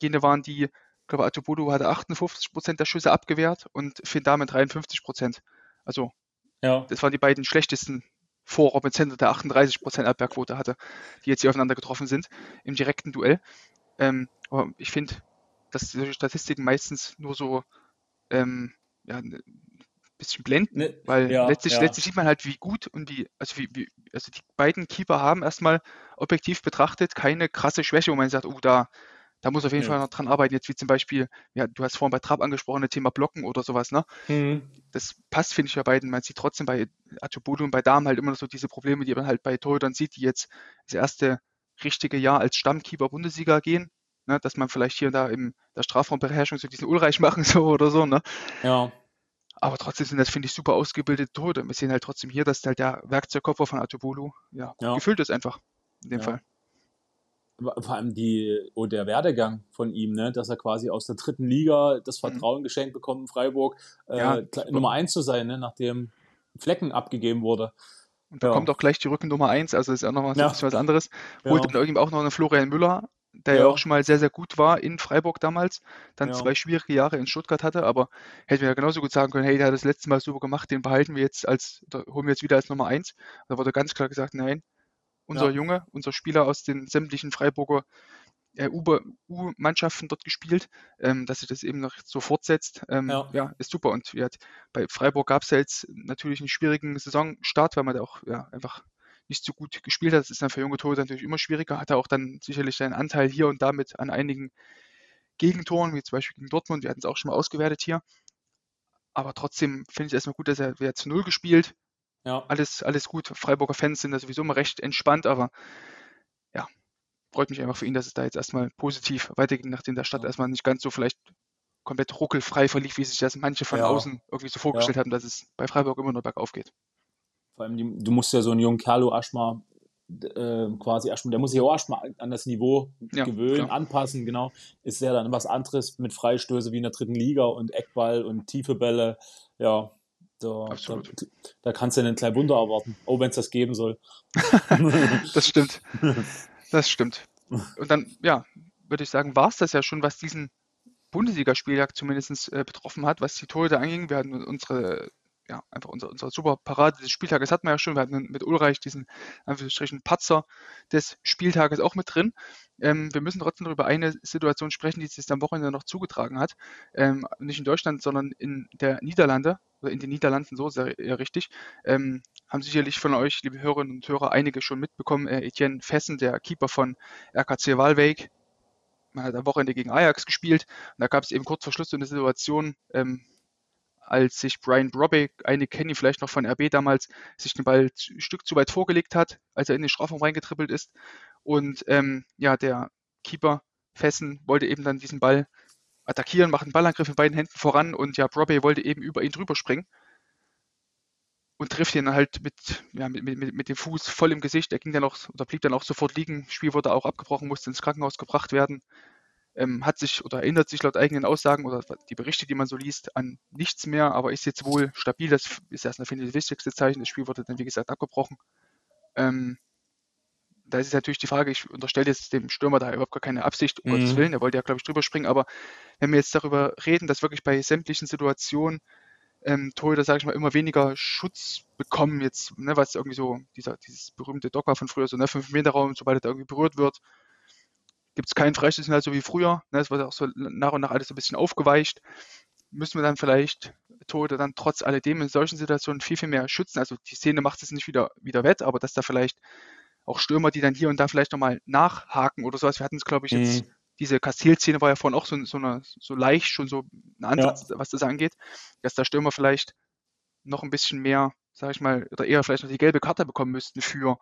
jene waren, die ich glaube, Atubodu hatte 58% der Schüsse abgewehrt und Finn Dahmen 53 Also, ja. das waren die beiden schlechtesten vor Robin Center, der 38% Abwehrquote hatte, die jetzt hier aufeinander getroffen sind im direkten Duell. Ähm, aber ich finde, dass solche Statistiken meistens nur so ähm, ja, ein bisschen blenden, ne, weil ja, letztlich, ja. letztlich sieht man halt, wie gut und wie, also wie, wie, also die beiden Keeper haben erstmal objektiv betrachtet keine krasse Schwäche, wo man sagt, oh, da, da muss auf jeden ja. Fall noch dran arbeiten, jetzt wie zum Beispiel, ja, du hast vorhin bei Trapp angesprochen, das Thema Blocken oder sowas, ne? Mhm. Das passt, finde ich, bei beiden. Man sieht trotzdem bei Atubulu und bei Damen halt immer noch so diese Probleme, die man halt bei Torhütern sieht, die jetzt das erste richtige Jahr als Stammkeeper Bundesliga gehen, ne? dass man vielleicht hier und da in der Strafraumbeherrschung so diesen Ulreich machen so oder so, ne? Ja. Aber trotzdem sind das, finde ich, super ausgebildete Torhüter. Wir sehen halt trotzdem hier, dass halt der Werkzeugkoffer von Atubulu ja, ja. gefüllt ist einfach, in dem ja. Fall vor allem die, oh, der Werdegang von ihm, ne, dass er quasi aus der dritten Liga das mhm. Vertrauen mhm. geschenkt bekommt in Freiburg, äh, ja, Nummer eins zu sein, ne, nachdem Flecken abgegeben wurde. Und da kommt auch gleich die Rücken Nummer eins, also ist ja nochmal ja. was anderes. Holt dann irgendwie auch noch eine Florian Müller, der ja. auch schon mal sehr, sehr gut war in Freiburg damals, dann zwei schwierige Jahre in Stuttgart hatte, aber hätten wir ja genauso gut sagen können, hey, der hat das letzte Mal super gemacht, den behalten wir jetzt als, holen wir jetzt wieder als Nummer eins. Da wurde ganz klar gesagt, nein, unser ja. Junge, unser Spieler aus den sämtlichen Freiburger äh, U-Mannschaften dort gespielt, ähm, dass sich das eben noch so fortsetzt. Ähm, ja. ja. ist super. Und ja, bei Freiburg gab es ja jetzt natürlich einen schwierigen Saisonstart, weil man da auch ja, einfach nicht so gut gespielt hat. Das ist dann für junge Torhüter natürlich immer schwieriger. Hat er auch dann sicherlich seinen Anteil hier und damit an einigen Gegentoren, wie zum Beispiel gegen Dortmund. Wir hatten es auch schon mal ausgewertet hier. Aber trotzdem finde ich es erstmal gut, dass er wieder zu Null gespielt. Ja. Alles, alles gut. Freiburger Fans sind da sowieso immer recht entspannt, aber ja, freut mich einfach für ihn, dass es da jetzt erstmal positiv weiterging, nachdem der Stadt ja. erstmal nicht ganz so vielleicht komplett ruckelfrei verlief, wie sich das manche von ja. außen irgendwie so vorgestellt ja. haben, dass es bei Freiburg immer nur bergauf geht. Vor allem, die, du musst ja so einen jungen Kerlo erstmal äh, quasi erstmal, der muss sich auch erstmal an das Niveau ja, gewöhnen, klar. anpassen, genau. Ist ja dann was anderes mit Freistöße wie in der dritten Liga und Eckball und tiefe Bälle. Ja, da, da, da, kannst du einen kleinen Wunder erwarten, auch wenn es das geben soll. das stimmt. Das stimmt. Und dann, ja, würde ich sagen, war es das ja schon, was diesen Bundesligaspieltag zumindest äh, betroffen hat, was die Torhüter anging. Wir hatten unsere ja, einfach unser, unser super Parade des Spieltages hatten wir ja schon. Wir hatten mit Ulreich diesen Anführungsstrichen Patzer des Spieltages auch mit drin. Ähm, wir müssen trotzdem über eine Situation sprechen, die sich am Wochenende noch zugetragen hat. Ähm, nicht in Deutschland, sondern in der Niederlande oder in den Niederlanden, so sehr eher richtig. Ähm, haben sicherlich von euch, liebe Hörerinnen und Hörer, einige schon mitbekommen. Äh, Etienne Fessen, der Keeper von RKC Walwijk, man hat am Wochenende gegen Ajax gespielt. Und da gab es eben kurz vor Schluss so eine Situation, ähm, als sich Brian Brobby, einige kennen ihn vielleicht noch von RB damals, sich den Ball ein Stück zu weit vorgelegt hat, als er in den Strafraum reingetrippelt ist. Und ähm, ja, der Keeper Fessen wollte eben dann diesen Ball attackieren, macht einen Ballangriff mit beiden Händen voran und ja, Brobby wollte eben über ihn drüber springen und trifft ihn halt mit, ja, mit, mit, mit dem Fuß voll im Gesicht. Er ging dann auch oder blieb dann auch sofort liegen. Spiel wurde auch abgebrochen, musste ins Krankenhaus gebracht werden. Ähm, hat sich oder erinnert sich laut eigenen Aussagen oder die Berichte, die man so liest, an nichts mehr, aber ist jetzt wohl stabil. Das ist erst finde ich, das wichtigste Zeichen. Das Spiel wurde dann, wie gesagt, abgebrochen. Ähm, da ist natürlich die Frage, ich unterstelle jetzt dem Stürmer da überhaupt gar keine Absicht, um mhm. Gottes Willen, er wollte ja, glaube ich, drüber springen, aber wenn wir jetzt darüber reden, dass wirklich bei sämtlichen Situationen ähm, Torhüter, sage ich mal, immer weniger Schutz bekommen, jetzt, ne, was irgendwie so, dieser, dieses berühmte Dogma von früher, so ne, 5 Meter Raum, sobald er da irgendwie berührt wird, gibt es keinen Freistoßsignal, so wie früher. Ne, es wird auch so nach und nach alles ein bisschen aufgeweicht. Müssen wir dann vielleicht Torhüter dann trotz alledem in solchen Situationen viel, viel mehr schützen. Also die Szene macht es nicht wieder, wieder wett, aber dass da vielleicht auch Stürmer, die dann hier und da vielleicht nochmal nachhaken oder sowas. Wir hatten es, glaube ich, jetzt mhm diese Kastil-Szene war ja vorhin auch so, so, eine, so leicht schon so ein Ansatz, ja. was das angeht, dass der Stürmer vielleicht noch ein bisschen mehr, sag ich mal, oder eher vielleicht noch die gelbe Karte bekommen müssten für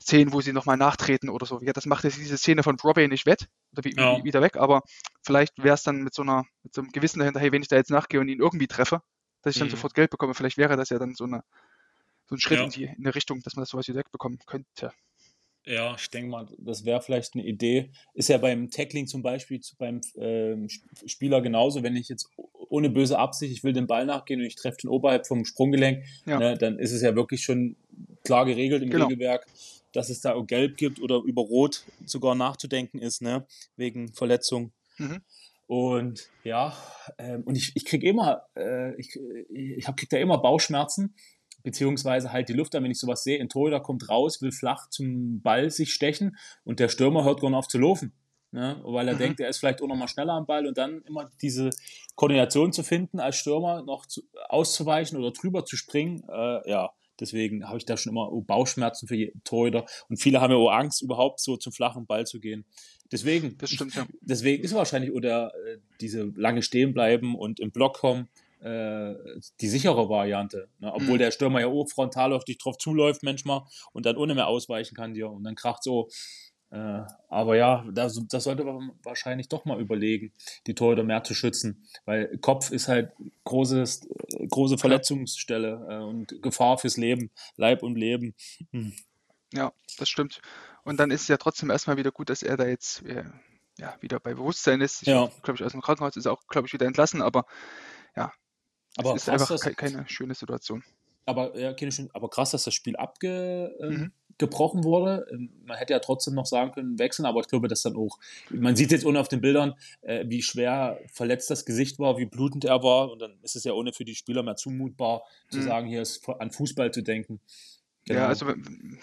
Szenen, wo sie nochmal nachtreten oder so. Ja, das macht jetzt diese Szene von Broadway nicht wett oder wie, ja. wieder weg, aber vielleicht wäre es dann mit so einer, mit so einem Gewissen dahinter, hey, wenn ich da jetzt nachgehe und ihn irgendwie treffe, dass ich dann mhm. sofort Geld bekomme. Vielleicht wäre das ja dann so eine so ein Schritt ja. in, die, in eine Richtung, dass man das sowas wieder wegbekommen könnte. Ja, ich denke mal, das wäre vielleicht eine Idee. Ist ja beim Tackling zum Beispiel beim ähm, Spieler genauso. Wenn ich jetzt ohne böse Absicht, ich will den Ball nachgehen und ich treffe den oberhalb vom Sprunggelenk, ja. ne, dann ist es ja wirklich schon klar geregelt im genau. Regelwerk, dass es da auch gelb gibt oder über rot sogar nachzudenken ist, ne, wegen Verletzung. Mhm. Und ja, ähm, und ich, ich kriege immer, äh, ich, ich krieg da immer Bauchschmerzen, beziehungsweise halt die Luft wenn ich sowas sehe, ein Torhüter kommt raus, will flach zum Ball sich stechen und der Stürmer hört gar nicht auf zu laufen. Ne? Weil er mhm. denkt, er ist vielleicht auch noch mal schneller am Ball und dann immer diese Koordination zu finden, als Stürmer noch zu, auszuweichen oder drüber zu springen, äh, ja, deswegen habe ich da schon immer Bauchschmerzen für Torhüter und viele haben ja auch Angst, überhaupt so zum flachen Ball zu gehen. Deswegen, das stimmt, ja. deswegen ist wahrscheinlich oder äh, diese lange stehen bleiben und im Block kommen, äh, die sichere Variante. Ne? Obwohl mhm. der Stürmer ja auch frontal auf dich drauf zuläuft manchmal und dann ohne mehr ausweichen kann dir und dann kracht so. Äh, aber ja, das, das sollte man wahrscheinlich doch mal überlegen, die Torhüter mehr zu schützen, weil Kopf ist halt großes, große Verletzungsstelle äh, und Gefahr fürs Leben, Leib und Leben. Hm. Ja, das stimmt. Und dann ist es ja trotzdem erstmal wieder gut, dass er da jetzt äh, ja, wieder bei Bewusstsein ist. Ich ja. glaube ich, aus dem Krankenhaus ist er auch, glaube ich, wieder entlassen, aber ja, aber es ist einfach dass, keine schöne Situation. Aber, ja, keine schön, aber krass, dass das Spiel abgebrochen ähm, mhm. wurde. Ähm, man hätte ja trotzdem noch sagen können, wechseln, aber ich glaube, dass dann auch, man sieht jetzt ohne auf den Bildern, äh, wie schwer verletzt das Gesicht war, wie blutend er war. Und dann ist es ja ohne für die Spieler mehr zumutbar, mhm. zu sagen, hier ist an Fußball zu denken. Genau. Ja, also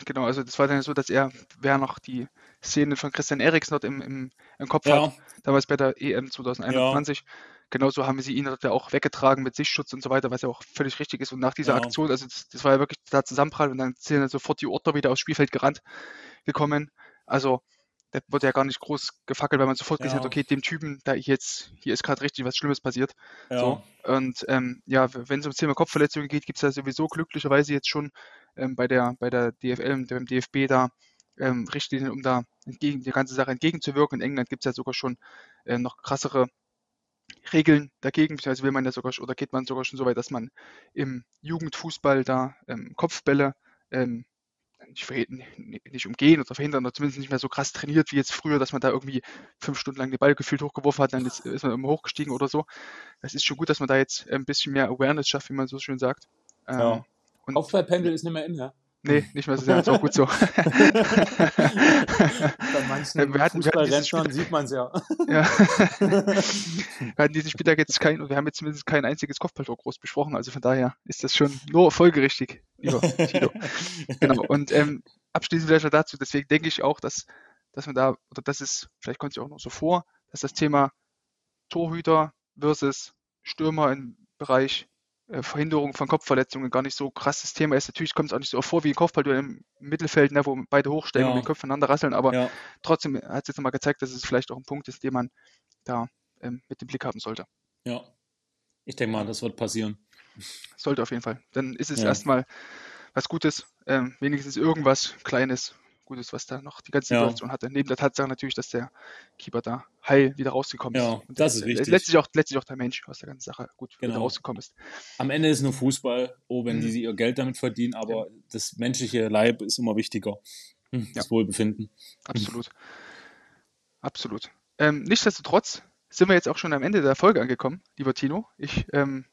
genau, also das war dann so, dass er, wer noch die Szene von Christian Eriksen dort im, im, im Kopf ja. hat, damals bei der EM 2021, ja. Genauso haben sie ihn dort ja auch weggetragen mit Sichtschutz und so weiter, was ja auch völlig richtig ist. Und nach dieser ja. Aktion, also das, das, war ja wirklich der Zusammenprall und dann sind dann sofort die Orte wieder aufs Spielfeld gerannt gekommen. Also da wurde ja gar nicht groß gefackelt, weil man sofort ja. gesehen hat, okay, dem Typen, da jetzt, hier ist gerade richtig was Schlimmes passiert. Ja. So. Und ähm, ja, wenn es um das Thema Kopfverletzungen geht, gibt es ja sowieso glücklicherweise jetzt schon ähm, bei der bei der DFL, beim DFB da ähm, Richtlinien, um da entgegen der ganze Sache entgegenzuwirken. In England gibt es ja sogar schon äh, noch krassere Regeln dagegen, also will man ja sogar oder geht man sogar schon so weit, dass man im Jugendfußball da ähm, Kopfbälle ähm, nicht, nicht umgehen oder verhindern oder zumindest nicht mehr so krass trainiert wie jetzt früher, dass man da irgendwie fünf Stunden lang den Ball gefühlt hochgeworfen hat, dann ist, ist man immer hochgestiegen oder so. Es ist schon gut, dass man da jetzt ein bisschen mehr Awareness schafft, wie man so schön sagt. Ja. Ähm, Kopfballpendel ist nicht mehr in, ja? Nee, nicht mehr so sehr, ist auch gut so. Bei manchen wir hatten, wir sieht man es ja. ja. wir hatten diesen Spieltag jetzt kein, wir haben jetzt zumindest kein einziges Kopfballtor groß besprochen, also von daher ist das schon nur folgerichtig, lieber Tito. genau, und ähm, abschließend vielleicht dazu, deswegen denke ich auch, dass, dass man da, oder das ist, vielleicht kommt es ja auch noch so vor, dass das Thema Torhüter versus Stürmer im Bereich Verhinderung von Kopfverletzungen gar nicht so krasses Thema ist. Natürlich kommt es auch nicht so vor wie ein Kopfballduell im Mittelfeld, ne, wo beide hochsteigen ja. und den Kopf voneinander rasseln, aber ja. trotzdem hat es jetzt nochmal gezeigt, dass es vielleicht auch ein Punkt ist, den man da ähm, mit dem Blick haben sollte. Ja. Ich denke mal, das wird passieren. Sollte auf jeden Fall. Dann ist es ja. erstmal was Gutes, ähm, wenigstens irgendwas Kleines, Gutes, was da noch die ganze Situation ja. hatte. Neben der Tatsache natürlich, dass der Keeper da heil wieder rausgekommen ist. Ja, das ist wichtig. Letztlich auch, letztlich auch der Mensch aus der ganzen Sache gut genau. wieder rausgekommen ist. Am Ende ist nur Fußball, oh, wenn mhm. die ihr Geld damit verdienen, aber ja. das menschliche Leib ist immer wichtiger. Hm, das Wohlbefinden. Absolut. Absolut. Ähm, nichtsdestotrotz sind wir jetzt auch schon am Ende der Folge angekommen, lieber Tino. Ich ähm,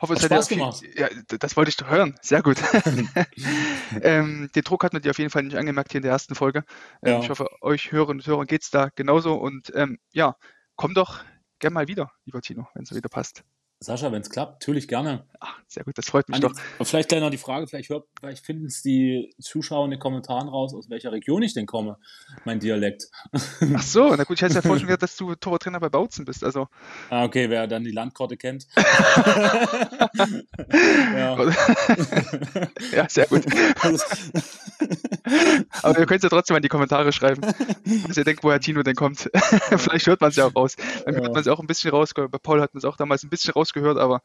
hoffe, es hat, Spaß gemacht. Ja, das wollte ich doch hören. Sehr gut. ähm, den Druck hat man dir auf jeden Fall nicht angemerkt hier in der ersten Folge. Ähm, ja. Ich hoffe, euch Hörern und Hörern geht es da genauso. Und ähm, ja, komm doch gerne mal wieder, lieber Tino, wenn es wieder passt. Sascha, wenn es klappt, natürlich gerne. Ach, sehr gut, das freut mich An, doch. Vielleicht gleich noch die Frage, vielleicht, vielleicht finden es die Zuschauer in den Kommentaren raus, aus welcher Region ich denn komme, mein Dialekt. Ach so, na gut, ich hätte ja vorhin schon gedacht, dass du Torwarttrainer bei Bautzen bist. Also. Ah, okay, wer dann die Landkarte kennt. ja. ja, sehr gut. Aber ihr könnt es ja trotzdem mal in die Kommentare schreiben, dass ihr denkt, woher Tino denn kommt. vielleicht hört man es ja auch raus. Dann hört man es auch ein bisschen raus. Bei Paul hat man es auch damals ein bisschen raus rausgehört, aber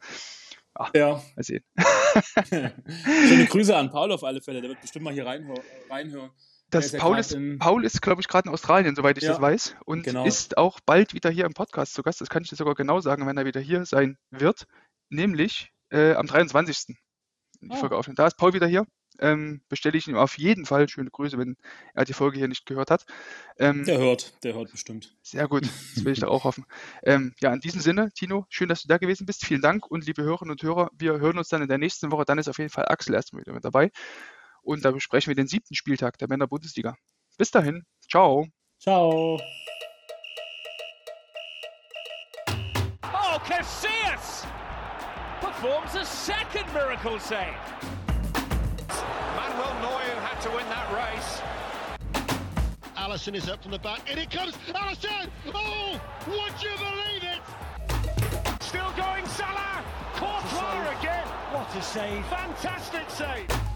ach, ja. mal sehen. Schöne Grüße an Paul auf alle Fälle, der wird bestimmt mal hier reinhören. Das ist Paul, ist. Paul ist, glaube ich, gerade in Australien, soweit ich ja, das weiß. Und genau. ist auch bald wieder hier im Podcast zu Gast. Das kann ich dir sogar genau sagen, wenn er wieder hier sein wird. Nämlich äh, am 23. Die oh. Folge aufnehmen. Da ist Paul wieder hier ähm, bestelle ich ihm auf jeden Fall schöne Grüße, wenn er die Folge hier nicht gehört hat. Ähm, der hört, der hört bestimmt. Sehr gut, das will ich da auch hoffen. Ähm, ja, in diesem Sinne, Tino, schön, dass du da gewesen bist. Vielen Dank und liebe Hörerinnen und Hörer, wir hören uns dann in der nächsten Woche. Dann ist auf jeden Fall Axel erstmal wieder mit dabei. Und da besprechen wir den siebten Spieltag der Männer-Bundesliga. Bis dahin, ciao. Ciao. Oh, Casillas performs a second miracle save. To win that race. Allison is up from the back, and it comes. Allison! Oh, would you believe it? Still going, Salah. Courtois again. What a save! Fantastic save.